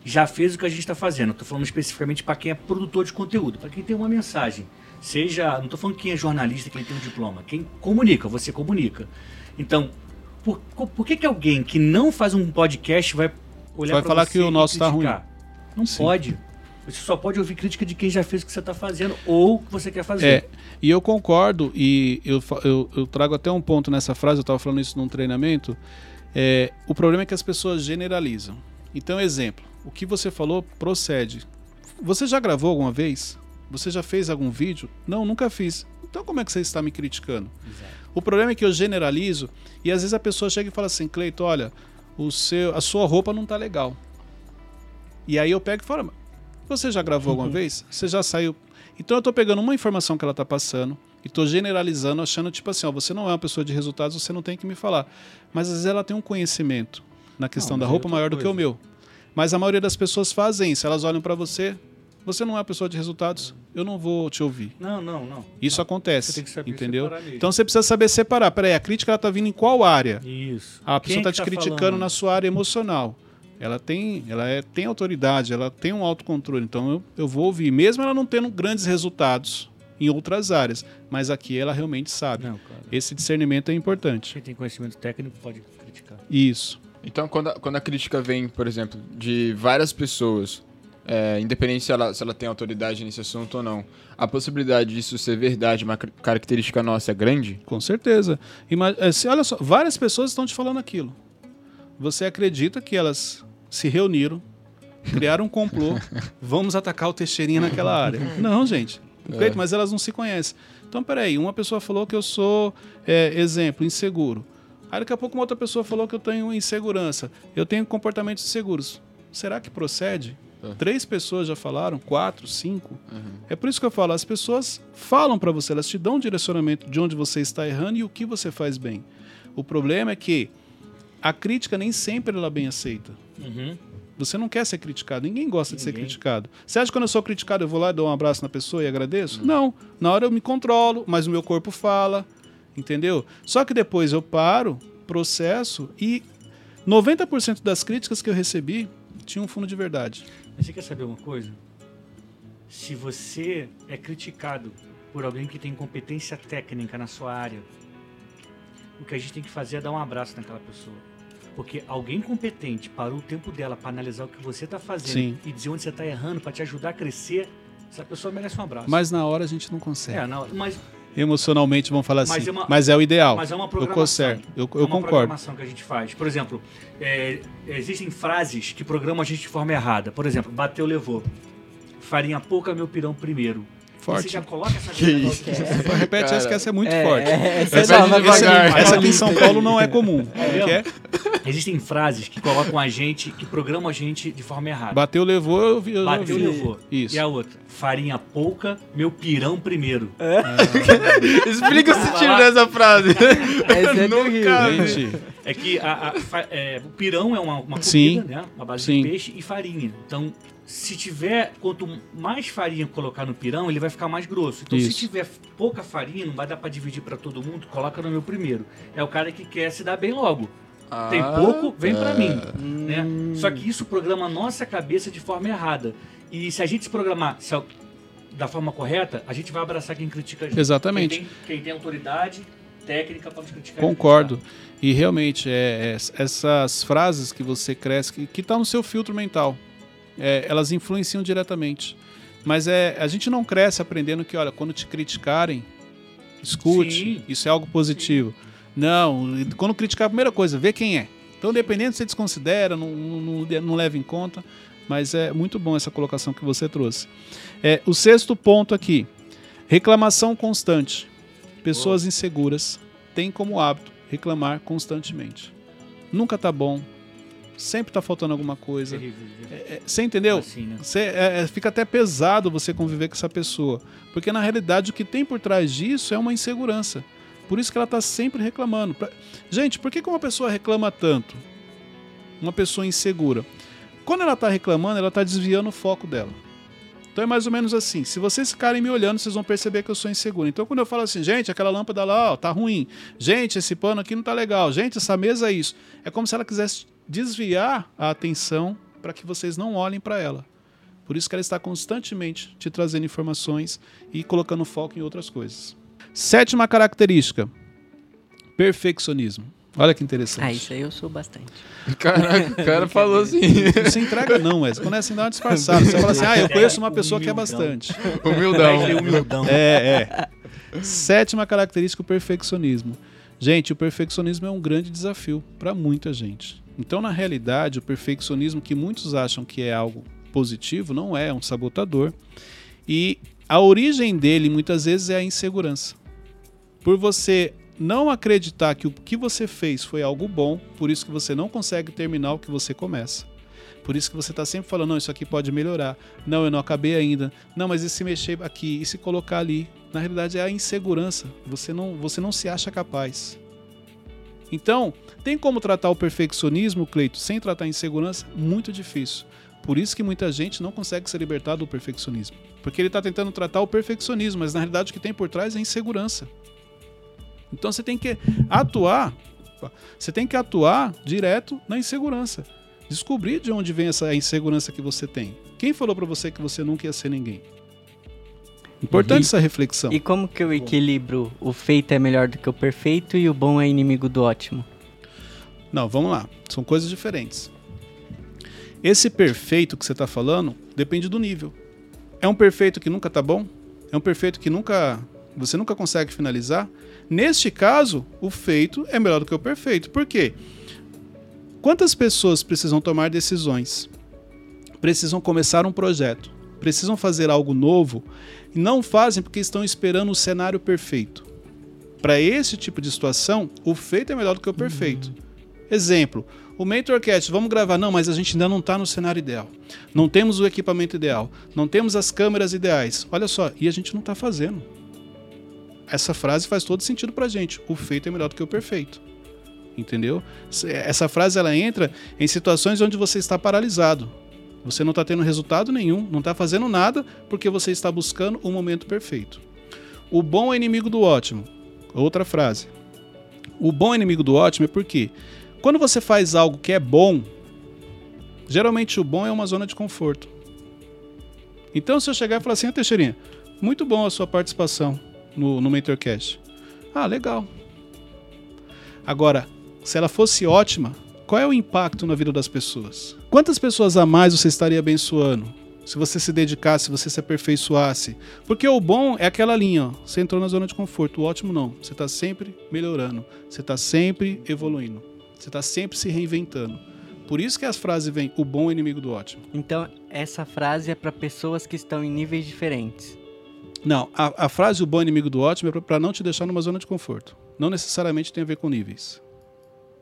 já fez o que a gente está fazendo. Estou falando especificamente para quem é produtor de conteúdo, para quem tem uma mensagem. Seja, não estou falando quem é jornalista, quem tem um diploma. Quem comunica, você comunica. Então, por, por que, que alguém que não faz um podcast vai olhar Vai pra falar você que o nosso tá criticar? Não Sim. pode. Você só pode ouvir crítica de quem já fez o que você está fazendo ou o que você quer fazer. É, e eu concordo, e eu, eu, eu trago até um ponto nessa frase, eu estava falando isso num treinamento. é, o problema é que as pessoas generalizam. Então, exemplo, o que você falou procede. Você já gravou alguma vez? Você já fez algum vídeo? Não, nunca fiz. Então, como é que você está me criticando? O problema é que eu generalizo e às vezes a pessoa chega e fala assim, Cleito, olha, o seu, a sua roupa não tá legal. E aí eu pego e falo, "Mas você já gravou alguma vez? Você já saiu? Então eu tô pegando uma informação que ela tá passando e tô generalizando, achando tipo assim, ó, você não é uma pessoa de resultados, você não tem que me falar. Mas às vezes ela tem um conhecimento na questão Não, da é roupa maior do que o coisa. meu. Mas a maioria das pessoas fazem isso, elas olham para você, você não é uma pessoa de resultados, eu não vou te ouvir. Não, não, não. Isso acontece, Você tem que saber entendeu? Então você precisa saber separar. Peraí, a crítica ela tá vindo em qual área? Isso. A pessoa é está que te tá criticando falando? na sua área emocional. Ela tem, ela é, tem autoridade, ela tem um autocontrole. Então eu, eu vou ouvir, mesmo ela não tendo grandes resultados em outras áreas, mas aqui ela realmente sabe. Não. Esse discernimento é importante. Quem tem conhecimento técnico pode criticar. Isso. Então, quando a, quando a crítica vem, por exemplo, de várias pessoas, é, independente se ela, se ela tem autoridade nesse assunto ou não, a possibilidade disso ser verdade, uma característica nossa é grande? Com certeza. Ima- eh, se- olha só, várias pessoas estão te falando aquilo. Você acredita que elas se reuniram, criaram um complô, vamos atacar o Teixeirinha naquela área. Não, gente. Cleito, mas elas não se conhecem. Então, peraí, uma pessoa falou que eu sou, é, exemplo, inseguro. Aí daqui a pouco uma outra pessoa falou que eu tenho insegurança. Eu tenho comportamentos inseguros. Será que procede? É. Três pessoas já falaram, quatro, cinco. É por isso que eu falo, as pessoas falam para você, elas te dão um direcionamento de onde você está errando e o que você faz bem. O problema é que a crítica nem sempre ela é bem aceita. Uhum. Você não quer ser criticado, ninguém gosta de ser Ninguém. criticado. Você acha que quando eu sou criticado eu vou lá e dou um abraço na pessoa e agradeço? Não. Na hora eu me controlo, mas o meu corpo fala, entendeu? Só que depois eu paro, processo e 90% das críticas que eu recebi tinham um fundo de verdade. Mas você quer saber uma coisa? Se você é criticado por alguém que tem competência técnica na sua área, o que a gente tem que fazer é dar um abraço naquela pessoa. Porque alguém competente parou o tempo dela para analisar o que você está fazendo Sim. e dizer onde você está errando para te ajudar a crescer, essa pessoa merece um abraço. Mas na hora a gente não consegue. é, na- mas, Emocionalmente vão falar assim, Mas é uma- mas é o ideal. mas é uma eu programação. conserto, eu, eu é uma concordo. programação que a gente faz. Por exemplo, é, existem frases que programam a gente de forma errada. Por exemplo, bateu, levou. Farinha pouca, meu pirão primeiro. Forte. Você já coloca essa Que isso? Repete essa Cara. que essa é muito É, forte. é, essa essa, é nova, essa- devagar. essa aqui em São Paulo não é comum. É é? Existem frases que colocam a gente, que programam a gente de forma errada. Bateu, levou, eu vi. Eu Bateu, vi. levou. Isso. E a outra? Farinha pouca, meu pirão primeiro. Explica o sentido dessa frase. Essa é Nunca. Gente, É que a- a é, o pirão é uma, uma comida, Sim. né? Uma base Sim. de peixe e farinha. Então, se tiver, quanto mais farinha colocar no pirão, ele vai ficar mais grosso. Então, se Isso. tiver pouca farinha, não vai dar pra dividir pra todo mundo, coloca no meu primeiro. É o cara que quer se dar bem logo. Tem Ah, pouco, vem pra tá. mim. Né? Só que isso programa a nossa cabeça de forma errada. E se a gente se programar se a- da forma correta, a gente vai abraçar quem critica a gente. Exatamente. Quem tem, quem tem autoridade técnica para criticar. Concordo. E realmente, é, é- essas frases que você cresce, que, que tá no seu filtro mental, é, elas influenciam diretamente. Mas é, a gente não cresce aprendendo que, olha, quando te criticarem, escute, Sim. isso é algo positivo. Não, e quando criticar, a primeira coisa, vê quem é. Então, dependendo se você desconsidera, não, não, não- não leva em conta, mas é muito bom essa colocação que você trouxe. É, o sexto ponto aqui, reclamação constante. Pessoas inseguras têm como hábito reclamar constantemente. Nunca tá bom, sempre tá faltando alguma coisa. Viu? É, você entendeu? Assim, né? Você, é, é, fica até pesado você conviver com essa pessoa. Porque na realidade o que tem por trás disso é uma insegurança. Por isso que ela está sempre reclamando. Pra- Gente, por que, que uma pessoa reclama tanto? Uma pessoa insegura. Quando ela está reclamando, ela está desviando o foco dela. Então é mais ou menos assim. Se vocês ficarem me olhando, vocês vão perceber que eu sou inseguro. Então quando eu falo assim, gente, aquela lâmpada lá, ó, tá ruim. Gente, esse pano aqui não tá legal. Gente, essa mesa é isso. É como se ela quisesse desviar a atenção para que vocês não olhem para ela. Por isso que ela está constantemente te trazendo informações e colocando foco em outras coisas. Sétima característica: perfeccionismo. Olha que interessante. Ah, isso aí eu sou bastante. Caraca, o cara falou assim. Não se entrega, não, Wes. Quando é assim, dá uma disfarçada. Você fala assim, ah, eu conheço uma pessoa que é Humildão. bastante. Humildão. Aquele humildão. É, é. Sétima característica, o perfeccionismo. Gente, o perfeccionismo é um grande desafio para muita gente. Então, na realidade, o perfeccionismo que muitos acham que é algo positivo, não é, é um sabotador. E a origem dele, muitas vezes, é a insegurança. Por você não acreditar que o que você fez foi algo bom, por isso que você não consegue terminar o que você começa. Por isso que você está sempre falando, não, isso aqui pode melhorar. Não, eu não acabei ainda. Não, mas e se mexer aqui? E se colocar ali? Na realidade é a insegurança. Você não, você não se acha capaz. Então, tem como tratar o perfeccionismo, Cleito, sem tratar a insegurança? Muito difícil. Por isso que muita gente não consegue se libertar do perfeccionismo. Porque ele está tentando tratar o perfeccionismo, mas na realidade o que tem por trás é insegurança. Então você tem que atuar, você tem que atuar direto na insegurança. Descobrir de onde vem essa insegurança que você tem. Quem falou para você que você nunca ia ser ninguém? Importante E- essa reflexão. E como que eu equilibro o feito é melhor do que o perfeito e o bom é inimigo do ótimo? Não, vamos lá. São coisas diferentes. Esse perfeito que você está falando depende do nível. É um perfeito que nunca tá bom? É um perfeito que nunca você nunca consegue finalizar? Neste caso, o feito é melhor do que o perfeito. Por quê? Quantas pessoas precisam tomar decisões? Precisam começar um projeto. Precisam fazer algo novo e não fazem porque estão esperando o cenário perfeito. Para esse tipo de situação, o feito é melhor do que o perfeito. Uhum. Exemplo, o Mentorcast, vamos gravar. Não, mas a gente ainda não está no cenário ideal. Não temos o equipamento ideal. Não temos as câmeras ideais. Olha só, e a gente não está fazendo. Essa frase faz todo sentido para gente. O feito é melhor do que o perfeito. Entendeu? Essa frase ela entra em situações onde você está paralisado. Você não está tendo resultado nenhum, não está fazendo nada porque você está buscando o momento perfeito. O bom é inimigo do ótimo. Outra frase. O bom é inimigo do ótimo é porque quando você faz algo que é bom, geralmente o bom é uma zona de conforto. Então, se eu chegar e falar assim, ah, Teixeirinha, muito bom a sua participação no, no Mentorcast. Ah, legal. Agora, se ela fosse ótima, qual é o impacto na vida das pessoas? Quantas pessoas a mais você estaria abençoando? Se você se dedicasse, se você se aperfeiçoasse. Porque o bom é aquela linha, ó. Você entrou na zona de conforto. O ótimo não. Você está sempre melhorando. Você está sempre evoluindo. Você está sempre se reinventando. Por isso que as frases vêm o bom é inimigo do ótimo. Então, essa frase é para pessoas que estão em níveis diferentes. Não, a, a frase o bom é inimigo do ótimo é para não te deixar numa zona de conforto. Não necessariamente tem a ver com níveis.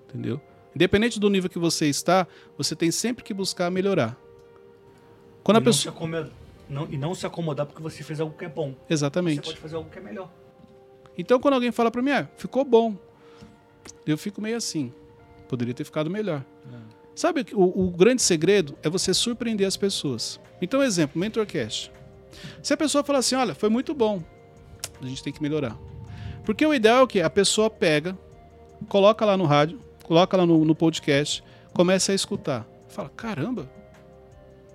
Entendeu? Independente do nível que você está, você tem sempre que buscar melhorar. Quando e a pessoa não, e não se acomodar porque você fez algo que é bom. Exatamente. Você pode fazer algo que é melhor. Então, quando alguém fala para mim, ah, ficou bom, eu fico meio assim. Poderia ter ficado melhor. É. Sabe, o, o, grande segredo é você surpreender as pessoas. Então, exemplo, MentorCast. Se a pessoa falar assim, olha, foi muito bom, a gente tem que melhorar. Porque o ideal é que a pessoa pega, coloca lá no rádio, coloca lá no, no podcast, começa a escutar. Fala, caramba,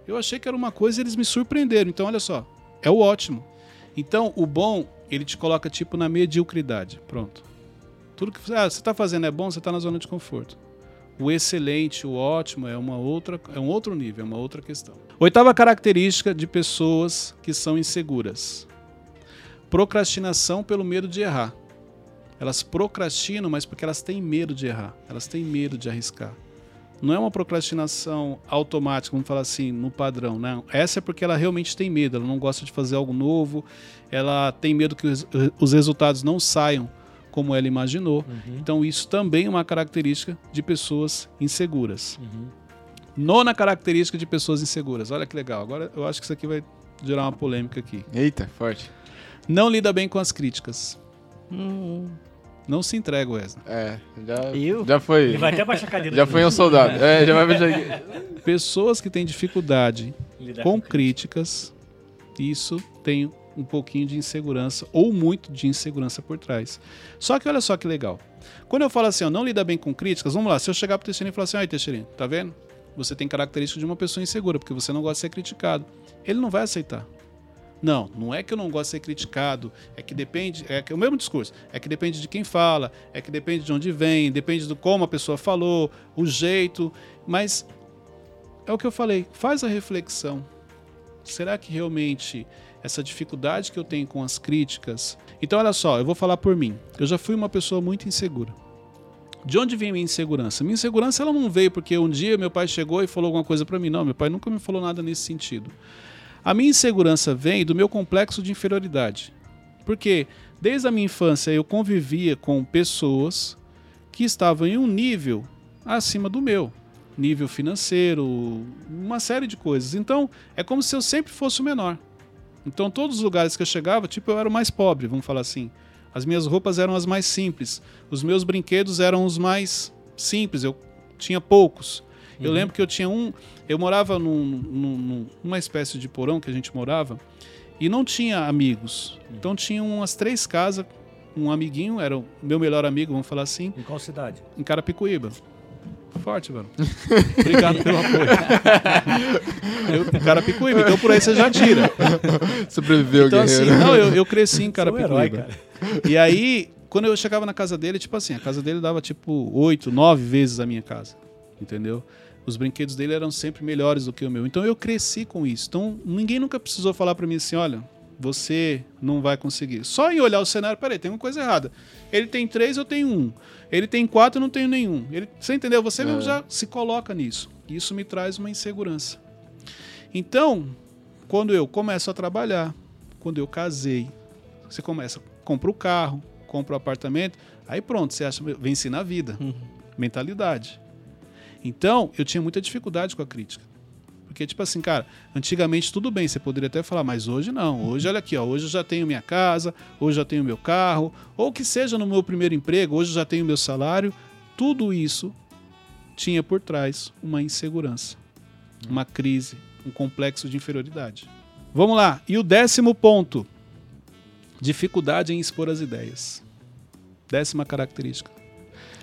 eu achei que era uma coisa e eles me surpreenderam. Então, olha só, é o ótimo. Então, o bom, ele te coloca tipo na mediocridade. Pronto. Tudo que ah, você está fazendo é bom, você está na zona de conforto. O excelente, o ótimo é uma outra, é um outro nível, é uma outra questão. Oitava característica de pessoas que são inseguras. Procrastinação pelo medo de errar. Elas procrastinam, mas porque elas têm medo de errar, elas têm medo de arriscar. Não é uma procrastinação automática, vamos falar assim, no padrão, não. Essa é porque ela realmente tem medo, ela não gosta de fazer algo novo, ela tem medo que os, os resultados não saiam como ela imaginou. Uhum. Então, isso também é uma característica de pessoas inseguras. Uhum. Nona característica de pessoas inseguras. Olha que legal. Agora eu acho que isso aqui vai gerar uma polêmica aqui. Eita, forte. Não lida bem com as críticas. Hum. Não se entrega, Wesley. É, já, eu? já foi. Ele vai até baixar a cadeira. Já foi um soldado. é, já vai baixar Pessoas que têm dificuldade com críticas, isso tem um pouquinho de insegurança ou muito de insegurança por trás. Só que olha só que legal. Quando eu falo assim, ó, não lida bem com críticas, vamos lá, se eu chegar pro Teixeirinho e falar assim, ai Teixeirinho, tá vendo? Você tem características de uma pessoa insegura, porque você não gosta de ser criticado. Ele não vai aceitar. Não, não é que eu não gosto de ser criticado, é que depende, é que é o mesmo discurso, é que depende de quem fala, é que depende de onde vem, depende do como a pessoa falou, o jeito, mas é o que eu falei, faz a reflexão. Será que realmente essa dificuldade que eu tenho com as críticas. Então, olha só, eu vou falar por mim. Eu já fui uma pessoa muito insegura. De onde vem minha insegurança? Minha insegurança ela não veio porque um dia meu pai chegou e falou alguma coisa para mim. Não, meu pai nunca me falou nada nesse sentido. A minha insegurança vem do meu complexo de inferioridade. Porque desde a minha infância eu convivia com pessoas que estavam em um nível acima do meu, nível financeiro, uma série de coisas. Então, é como se eu sempre fosse o menor. Então, todos os lugares que eu chegava, tipo, eu era o mais pobre, vamos falar assim. As minhas roupas eram as mais simples. Os meus brinquedos eram os mais simples. Eu tinha poucos. Uhum. Eu lembro que eu tinha um. Eu morava num, num, numa espécie de porão que a gente morava e não tinha amigos. Então tinha umas três casas. Um amiguinho, era o meu melhor amigo, vamos falar assim. Em qual cidade? Em Carapicuíba. Forte, mano. Obrigado pelo apoio. eu, Carapicuíba, então por aí você já tira. Sobreviveu, então, guerreiro. Assim, não, eu, eu cresci em Carapicuíba. Um e aí, quando eu chegava na casa dele, tipo assim, a casa dele dava tipo oito, nove vezes a minha casa. Entendeu? Os brinquedos dele eram sempre melhores do que o meu. Então eu cresci com isso. Então ninguém nunca precisou falar para mim assim, olha, você não vai conseguir. Só em olhar o cenário, peraí, tem uma coisa errada. Ele tem três, eu tenho um. Ele tem quatro, eu não tenho nenhum. Ele, você entendeu? Você é. mesmo já se coloca nisso. Isso me traz uma insegurança. Então, quando eu começo a trabalhar, quando eu casei, você começa, compra o carro, compra o apartamento, aí pronto, você acha, venci na vida. Uhum. Mentalidade. Então, eu tinha muita dificuldade com a crítica. Porque, tipo assim, cara, antigamente tudo bem, você poderia até falar, mas hoje não. Hoje, olha aqui, ó, hoje eu já tenho minha casa, hoje eu já tenho meu carro, ou que seja no meu primeiro emprego, hoje eu já tenho meu salário. Tudo isso tinha por trás uma insegurança, uma crise, um complexo de inferioridade. Vamos lá. E o décimo ponto: dificuldade em expor as ideias. Décima característica.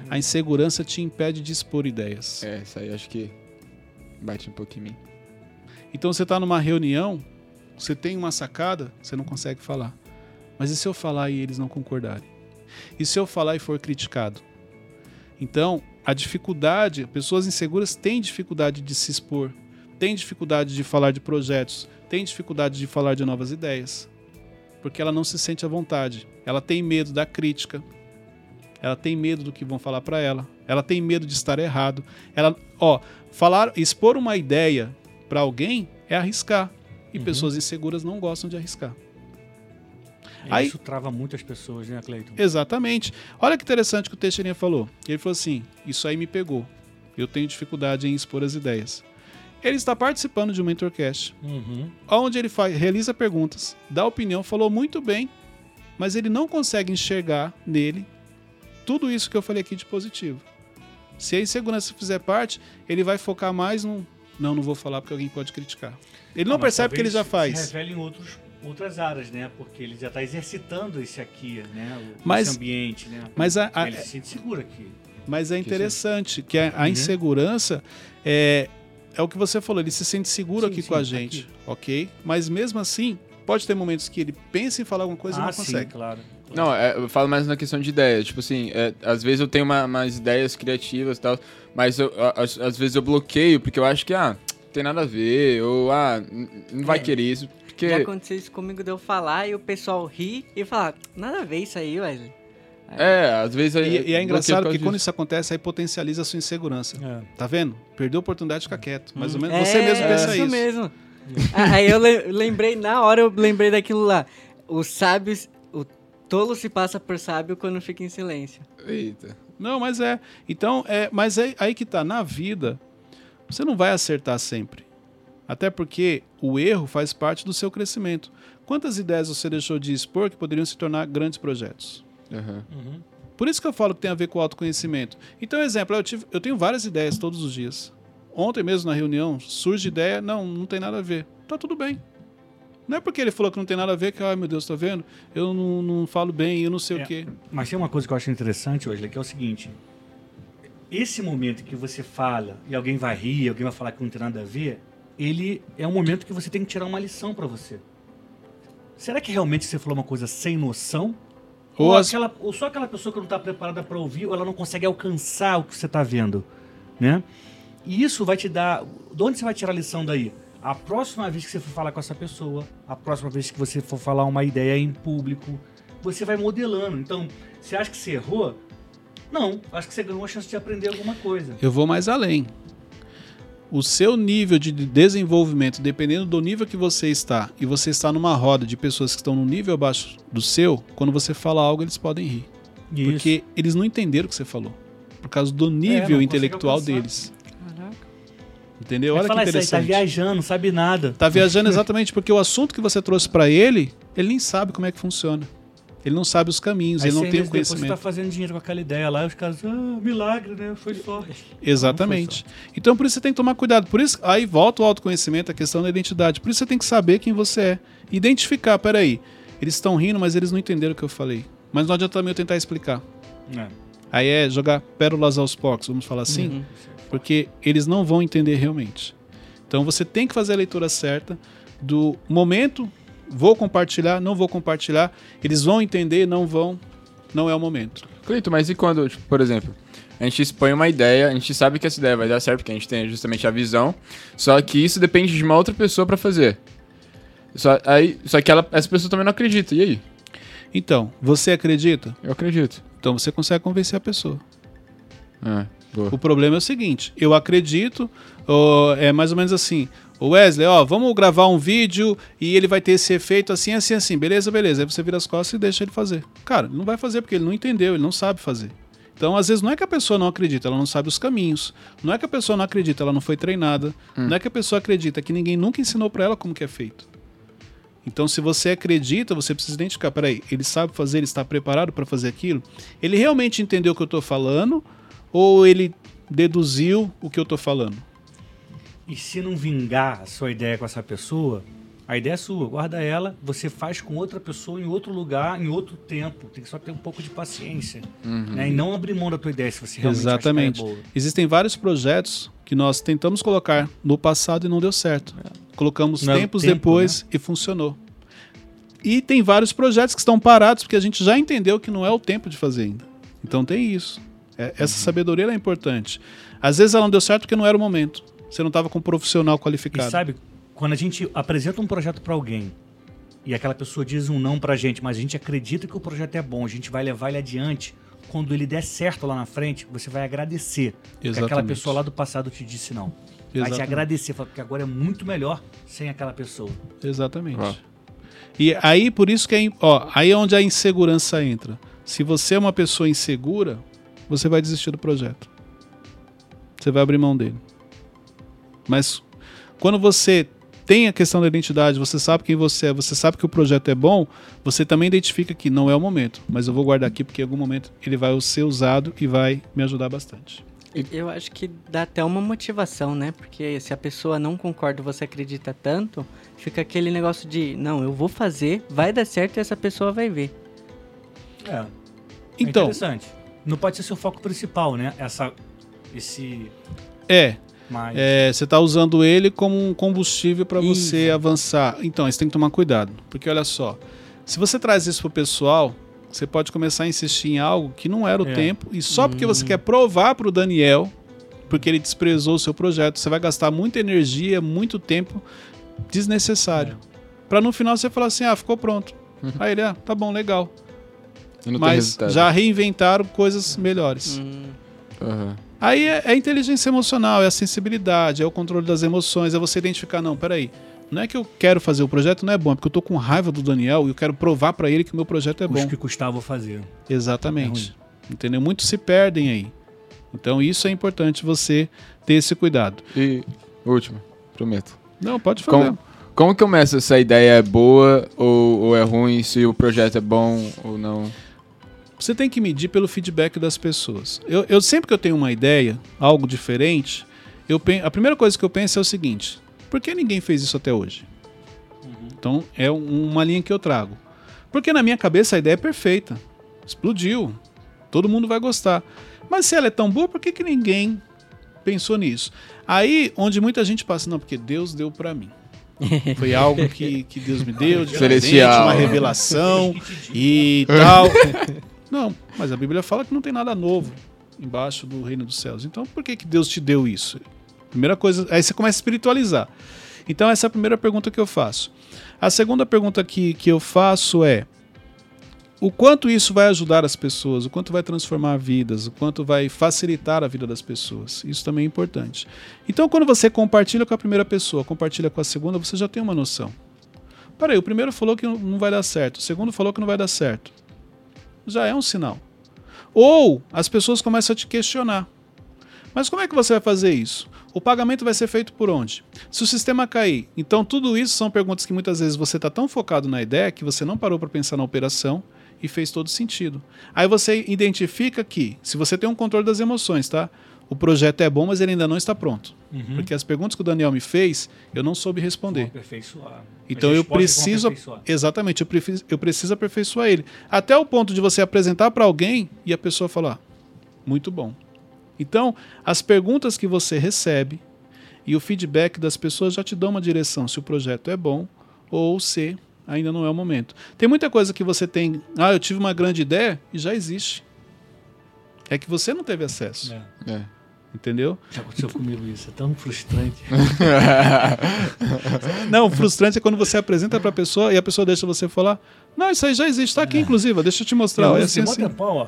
A insegurança te impede de expor ideias. É, isso aí acho que bate um pouco em mim. Então você está numa reunião, você tem uma sacada, você não consegue falar. Mas e se eu falar e eles não concordarem? E se eu falar e for criticado? Então, a dificuldade, pessoas inseguras têm dificuldade de se expor, têm dificuldade de falar de projetos, têm dificuldade de falar de novas ideias, porque ela não se sente à vontade. Ela tem medo da crítica, ela tem medo do que vão falar para ela, ela tem medo de estar errado. Ela, ó, falar, expor uma ideia para alguém é arriscar, e Uhum. pessoas inseguras não gostam de arriscar. Aí- Isso trava muitas pessoas, né, Cleiton? Exatamente. Olha que interessante que o Teixeirinha falou. Ele falou assim: Isso aí me pegou. Eu tenho dificuldade em expor as ideias. Ele está participando de um mentorcast, Uhum. onde ele faz, realiza perguntas, dá opinião, falou muito bem, mas ele não consegue enxergar nele tudo isso que eu falei aqui de positivo. Se a insegurança fizer parte, ele vai focar mais no. Não, não vou falar porque alguém pode criticar. Ele não Ah, percebe que ele já faz. Se revela em outros, outras áreas, né? Porque ele já está exercitando esse aqui, né? O, Mas- esse ambiente, né? Mas a- a- ele se sente seguro aqui. Mas é interessante que a, a Uhum. insegurança é, é o que você falou, ele se sente seguro Sim, aqui sim, com a gente, ok? Mas mesmo assim, pode ter momentos que ele pensa em falar alguma coisa e ah, não sim, consegue. claro. Não, é, eu falo mais na questão de ideia. Tipo assim, é, às vezes eu tenho uma- umas ideias criativas e tal, mas eu- a- às, às vezes eu bloqueio porque eu acho que, ah, tem nada a ver, ou, ah, não vai É. querer isso. Porque, Já aconteceu isso comigo de eu falar e o pessoal ri e falar, nada a ver isso aí, Wesley. é, às vezes... eu- E, e é engraçado que quando isso acontece, aí potencializa a sua insegurança. É. Tá vendo? Perdeu a oportunidade de ficar quieto. Mais ou menos. É, Você mesmo pensa isso isso. mesmo. Aí eu le- lembrei, na hora eu lembrei daquilo lá. Os sábios, tolo se passa por sábio quando fica em silêncio. Eita. Não, mas é. Então, é, mas é aí que tá. Na vida, você não vai acertar sempre. Até porque o erro faz parte do seu crescimento. Quantas ideias você deixou de expor que poderiam se tornar grandes projetos? Aham. Uhum. Por isso que eu falo que tem a ver com o autoconhecimento. Então, exemplo, eu, tive, eu tenho várias ideias todos os dias. Ontem mesmo na reunião surge ideia, não, não tem nada a ver. Tá tudo bem. Não é porque ele falou que não tem nada a ver que, ai meu Deus, tá vendo? Eu não, não falo bem, eu não sei É. o quê. Mas tem uma coisa que eu acho interessante, Wesley, que é o seguinte. Esse momento que você fala e alguém vai rir, alguém vai falar que não tem nada a ver, ele é um momento que você tem que tirar uma lição para você. Será que realmente você falou uma coisa sem noção? Ou Ou, as- aquela, ou só aquela pessoa que não está preparada para ouvir, ou ela não consegue alcançar o que você está vendo, né? E isso vai te dar... De onde você vai tirar a lição daí? A próxima vez que você for falar com essa pessoa, a próxima vez que você for falar uma ideia em público, você vai modelando. Então, você acha que você errou? Não, acho que você ganhou a chance de aprender alguma coisa. Eu vou mais além. O seu nível de desenvolvimento, dependendo do nível que você está, e você está numa roda de pessoas que estão no nível abaixo do seu, quando você fala algo, eles podem rir. Porque eles não entenderam o que você falou. Por causa do nível consegue intelectual deles. Entendeu? Olha que falar isso aí, tá interessante. viajando, não sabe nada. Tá viajando exatamente porque o assunto que você trouxe pra ele, ele nem sabe como é que funciona. Ele não sabe os caminhos, Aí ele não tem o meses depois você conhecimento. tá fazendo dinheiro com aquela ideia lá, os caras, ah, milagre, né? Foi sorte. Exatamente. Então por isso você tem que tomar cuidado. Por isso, aí volta o autoconhecimento, a questão da identidade. Por isso você tem que saber quem você é. Identificar, peraí. Eles estão rindo, mas eles não entenderam o que eu falei. Mas não adianta também eu tentar explicar. É. Aí é jogar pérolas aos porcos, vamos falar assim? Uhum. porque eles não vão entender realmente. Então você tem que fazer a leitura certa do momento, vou compartilhar, não vou compartilhar, eles vão entender, não vão, não é o momento. Cleito, mas e quando, tipo, por exemplo, a gente expõe uma ideia, a gente sabe que essa ideia vai dar certo, porque a gente tem justamente a visão, só que isso depende de uma outra pessoa pra fazer. Só, aí, só que ela, essa pessoa também não acredita, e aí? Então, você acredita? Eu acredito. Então você consegue convencer a pessoa. Boa. O problema é o seguinte, eu acredito, ó, é mais ou menos assim, Ô Wesley, ó, vamos gravar um vídeo e ele vai ter esse efeito assim, assim, assim. Beleza, beleza. Aí você vira as costas e deixa ele fazer. Cara, ele não vai fazer porque ele não entendeu, ele não sabe fazer. Então, às vezes, não é que a pessoa não acredita, ela não sabe os caminhos. Não é que a pessoa não acredita, ela não foi treinada. Não é que a pessoa acredita que ninguém nunca ensinou pra ela como que é feito. Então, se você acredita, você precisa identificar, peraí, ele sabe fazer, ele está preparado para fazer aquilo? Ele realmente entendeu o que eu estou falando ou ele deduziu o que eu estou falando? E se não vingar a sua ideia com essa pessoa, a ideia é sua, guarda ela, você faz com outra pessoa em outro lugar, em outro tempo. Tem que só ter um pouco de paciência. Né? E não abrir mão da tua ideia se você realmente Exatamente. acha que ela é boa. Existem vários projetos que nós tentamos colocar no passado e não deu certo. Colocamos Não tempos tempo, depois e funcionou. E tem vários projetos que estão parados porque a gente já entendeu que não é o tempo de fazer ainda. Então tem isso. É- essa sabedoria ela é importante. Às vezes ela não deu certo porque não era o momento. Você não estava com um profissional E qualificado. sabe, quando a gente apresenta um projeto para alguém e aquela pessoa diz um não pra gente, mas a gente acredita que o projeto é bom, a gente vai levar ele adiante, quando ele der certo lá na frente, você vai agradecer. Porque aquela Exatamente. pessoa lá do passado te disse não. Vai te Exatamente. agradecer, porque agora é muito melhor sem aquela pessoa. Exatamente. Ó. E aí, por isso que é, ó, aí é onde a insegurança entra. Se você é uma pessoa insegura, você vai desistir do projeto. Você vai abrir mão dele. Mas quando você tem a questão da identidade, você sabe quem você é, você sabe que o projeto é bom, você também identifica que não é o momento, mas eu vou guardar aqui porque em algum momento ele vai ser usado e vai me ajudar bastante. Eu acho que dá até uma motivação, né? Porque se a pessoa não concorda e você acredita tanto, fica aquele negócio de, não, eu vou fazer, vai dar certo e essa pessoa vai ver. É. é Então, interessante. Não pode ser seu foco principal, né? Essa, esse. é, Mas. É, você está usando ele como um combustível para você avançar. Então, você tem que tomar cuidado. Porque olha só, se você traz isso pro pessoal, você pode começar a insistir em algo que não era o É. tempo, e só porque você quer provar pro Daniel, porque ele desprezou o seu projeto, você vai gastar muita energia, muito tempo desnecessário. Pra no final você falar assim: ah, ficou pronto. Aí ele, ah, tá bom, legal. E Mas já reinventaram coisas melhores. Hum, Aham. Aí é, é a inteligência emocional, é a sensibilidade, é o controle das emoções, é você identificar, não, peraí, não é que eu quero fazer o projeto, não é bom, é porque eu tô com raiva do Daniel e eu quero provar pra ele que o meu projeto é Custe bom. que custava fazer. Exatamente. É Entendeu? Muitos se perdem aí. Então isso é importante você ter esse cuidado. E último, prometo. Não, pode fazer. Como, como que eu meço se a ideia é boa ou, ou é ruim, se o projeto é bom ou não? Você tem que medir pelo feedback das pessoas. Eu, eu sempre que eu tenho uma ideia, algo diferente, eu a primeira coisa que eu penso é o seguinte: por que ninguém fez isso até hoje? Então é um- uma linha que eu trago. Porque na minha cabeça a ideia é perfeita, explodiu, todo mundo vai gostar. Mas se ela é tão boa, por que, que ninguém pensou nisso? Aí onde muita gente passa, não, porque Deus deu pra mim. Foi algo que, que Deus me deu, de presente, uma revelação e tal. Não, mas a Bíblia fala que não tem nada novo embaixo do reino dos céus. Então, por que, que Deus te deu isso? Primeira coisa, aí você começa a espiritualizar. Então, essa é a primeira pergunta que eu faço. A segunda pergunta que, que eu faço é: o quanto isso vai ajudar as pessoas, o quanto vai transformar vidas, o quanto vai facilitar a vida das pessoas. Isso também é importante. Então, quando você compartilha com a primeira pessoa, compartilha com a segunda, você já tem uma noção. Peraí, o primeiro falou que não vai dar certo, o segundo falou que não vai dar certo. Já é um sinal. Ou as pessoas começam a te questionar. Mas como é que você vai fazer isso? O pagamento vai ser feito por onde? Se o sistema cair. Então, tudo isso são perguntas que muitas vezes você está tão focado na ideia que você não parou para pensar na operação e fez todo sentido. Aí você identifica que, se você tem um controle das emoções, tá? O projeto é bom, mas ele ainda não está pronto. Uhum. Porque as perguntas que o Daniel me fez, eu não soube responder. Então eu preciso. Exatamente, eu, prefi- eu preciso aperfeiçoar ele. Até o ponto de você apresentar para alguém e a pessoa falar: muito bom. Então, as perguntas que você recebe e o feedback das pessoas já te dão uma direção se o projeto é bom ou se ainda não é o momento. Tem muita coisa que você tem. Ah, eu tive uma grande ideia e já existe. É que você não teve acesso. É. É. Entendeu? Já aconteceu comigo isso, é tão frustrante. Não, o frustrante é quando você apresenta para a pessoa e a pessoa deixa você falar. Não, isso aí já existe, está aqui, inclusive, ó, deixa eu te mostrar. ó, é assim, assim. tempão, ó.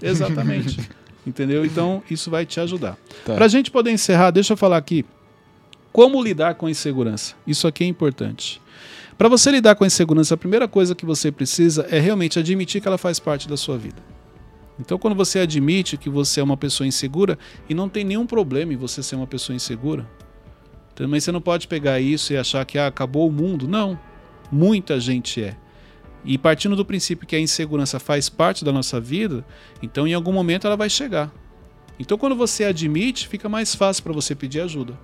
Exatamente. Entendeu? Então, isso vai te ajudar. Tá. Pra gente poder encerrar, deixa eu falar aqui Como lidar com a insegurança? Isso aqui é importante. Para você lidar com a insegurança, a primeira coisa que você precisa é realmente admitir que ela faz parte da sua vida. Então, quando você admite que você é uma pessoa insegura, e não tem nenhum problema em você ser uma pessoa insegura, também você não pode pegar isso e achar que ah, acabou o mundo. Não. Muita gente é. E partindo do princípio que a insegurança faz parte da nossa vida, então em algum momento ela vai chegar. Então, quando você admite, fica mais fácil para você pedir ajuda.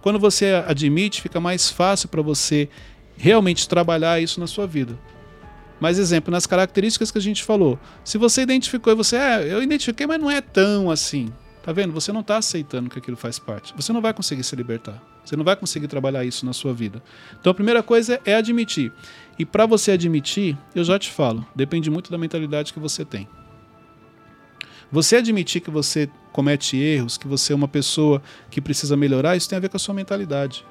Quando você admite, fica mais fácil para você realmente trabalhar isso na sua vida. Mais exemplo, nas características que a gente falou. Se você identificou e você, é, eu identifiquei, mas não é tão assim. Tá vendo? Você não está aceitando que aquilo faz parte. Você não vai conseguir se libertar. Você não vai conseguir trabalhar isso na sua vida. Então a primeira coisa é admitir. E para você admitir, eu já te falo, depende muito da mentalidade que você tem. Você admitir que você comete erros, que você é uma pessoa que precisa melhorar, isso tem a ver com a sua mentalidade.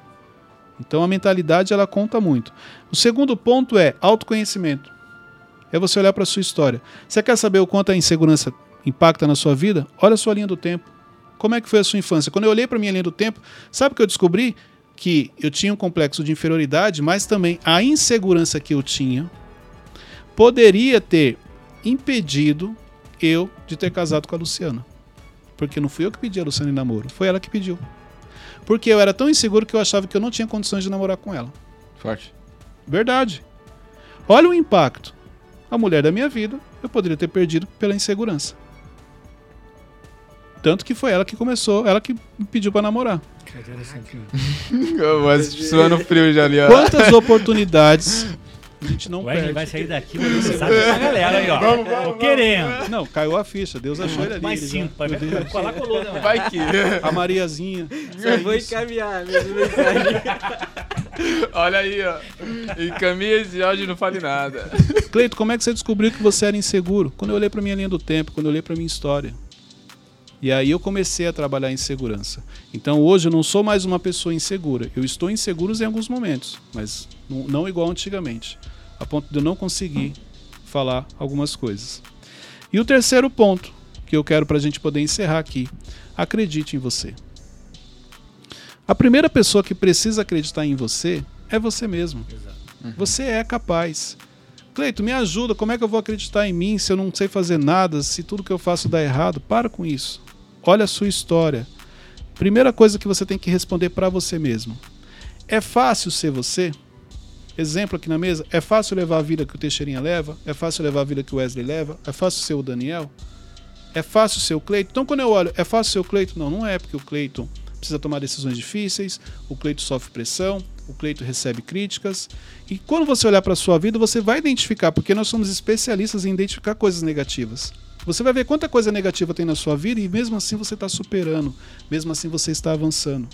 Então a mentalidade ela conta muito. O segundo ponto é autoconhecimento. É você olhar para a sua história. Você quer saber o quanto a insegurança impacta na sua vida? Olha a sua linha do tempo. Como é que foi a sua infância? Quando eu olhei para minha linha do tempo, sabe o que eu descobri? Que eu tinha um complexo de inferioridade, mas também a insegurança que eu tinha poderia ter impedido eu de ter casado com a Luciana. Porque não fui eu que pedi a Luciana em namoro, foi ela que pediu. Porque eu era tão inseguro que eu achava que eu não tinha condições de namorar com ela. Forte. Verdade. Olha o impacto. A mulher da minha vida, eu poderia ter perdido pela insegurança. Tanto que foi ela que começou, ela que me pediu para namorar. Mas suando frio já ali, ó. Quantas oportunidades a gente não O perde. vai sair daqui, mas você sabe essa galera aí, ó. Tô querendo. Não, caiu a ficha. Deus achou ele ali. Mais cinco, já- vai. Colar colou, né? Vai que. A Mariazinha. Só vou encaminhar mesmo. Olha aí, ó. Encaminha esse áudio e não fale nada. Cleito, como é que você descobriu que você era inseguro? Quando eu olhei para minha linha do tempo, quando eu olhei para minha história. E aí eu comecei a trabalhar em segurança. Então hoje eu não sou mais uma pessoa insegura. Eu estou inseguro em alguns momentos, mas não, igual antigamente, a ponto de eu não conseguir falar algumas coisas. E o terceiro ponto que eu quero para a gente poder encerrar aqui: acredite em você. A primeira pessoa que precisa acreditar em você é você mesmo. Você é capaz. Cleito, me ajuda. Como é que eu vou acreditar em mim se eu não sei fazer nada, se tudo que eu faço dá errado? Para com isso. Olha a sua história. Primeira coisa que você tem que responder para você mesmo. É fácil ser você? Exemplo aqui na mesa. É fácil levar a vida que o Teixeirinha leva? É fácil levar a vida que o Wesley leva? É fácil ser o Daniel? É fácil ser o Cleiton? Então quando eu olho, é fácil ser o Cleiton? Não, não é, porque o Cleiton precisa tomar decisões difíceis, o Cleiton sofre pressão, o Cleiton recebe críticas. E quando você olhar para a sua vida, você vai identificar, porque nós somos especialistas em identificar coisas negativas. Você vai ver quanta coisa negativa tem na sua vida e mesmo assim você está superando, mesmo assim você está avançando.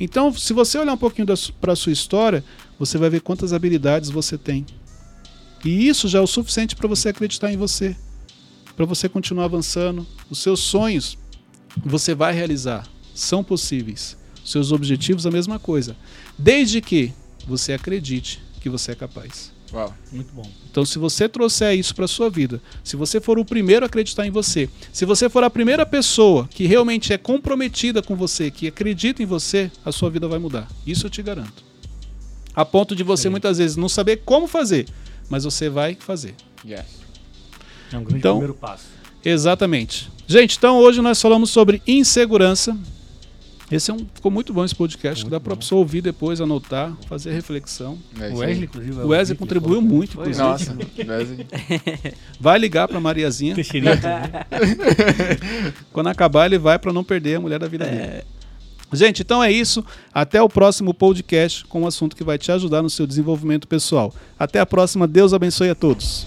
Então, se você olhar um pouquinho para a sua história, você vai ver quantas habilidades você tem. E isso já é o suficiente para você acreditar em você, para você continuar avançando. Os seus sonhos você vai realizar, são possíveis. Os seus objetivos, a mesma coisa. Desde que você acredite que você é capaz. Uau. Muito bom. Então, se você trouxer isso para sua vida, se você for o primeiro a acreditar em você, se você for a primeira pessoa que realmente é comprometida com você, que acredita em você, a sua vida vai mudar. Isso eu te garanto. A ponto de você Sim. muitas vezes não saber como fazer, mas você vai fazer. Yes. É um grande Então- primeiro passo. Exatamente. Gente, então hoje nós falamos sobre insegurança. Esse é um, ficou muito bom esse podcast, que dá Muito para bom. pessoa ouvir depois, anotar, fazer reflexão. É O isso Wesley, inclusive. O Wesley contribuiu muito, Foi inclusive. Nossa, Wesley. Vai ligar para Mariazinha. Quando acabar, ele vai para não perder a mulher da vida dele. Gente, então é isso. Até o próximo podcast com um assunto que vai te ajudar no seu desenvolvimento pessoal. Até a próxima. Deus abençoe a todos.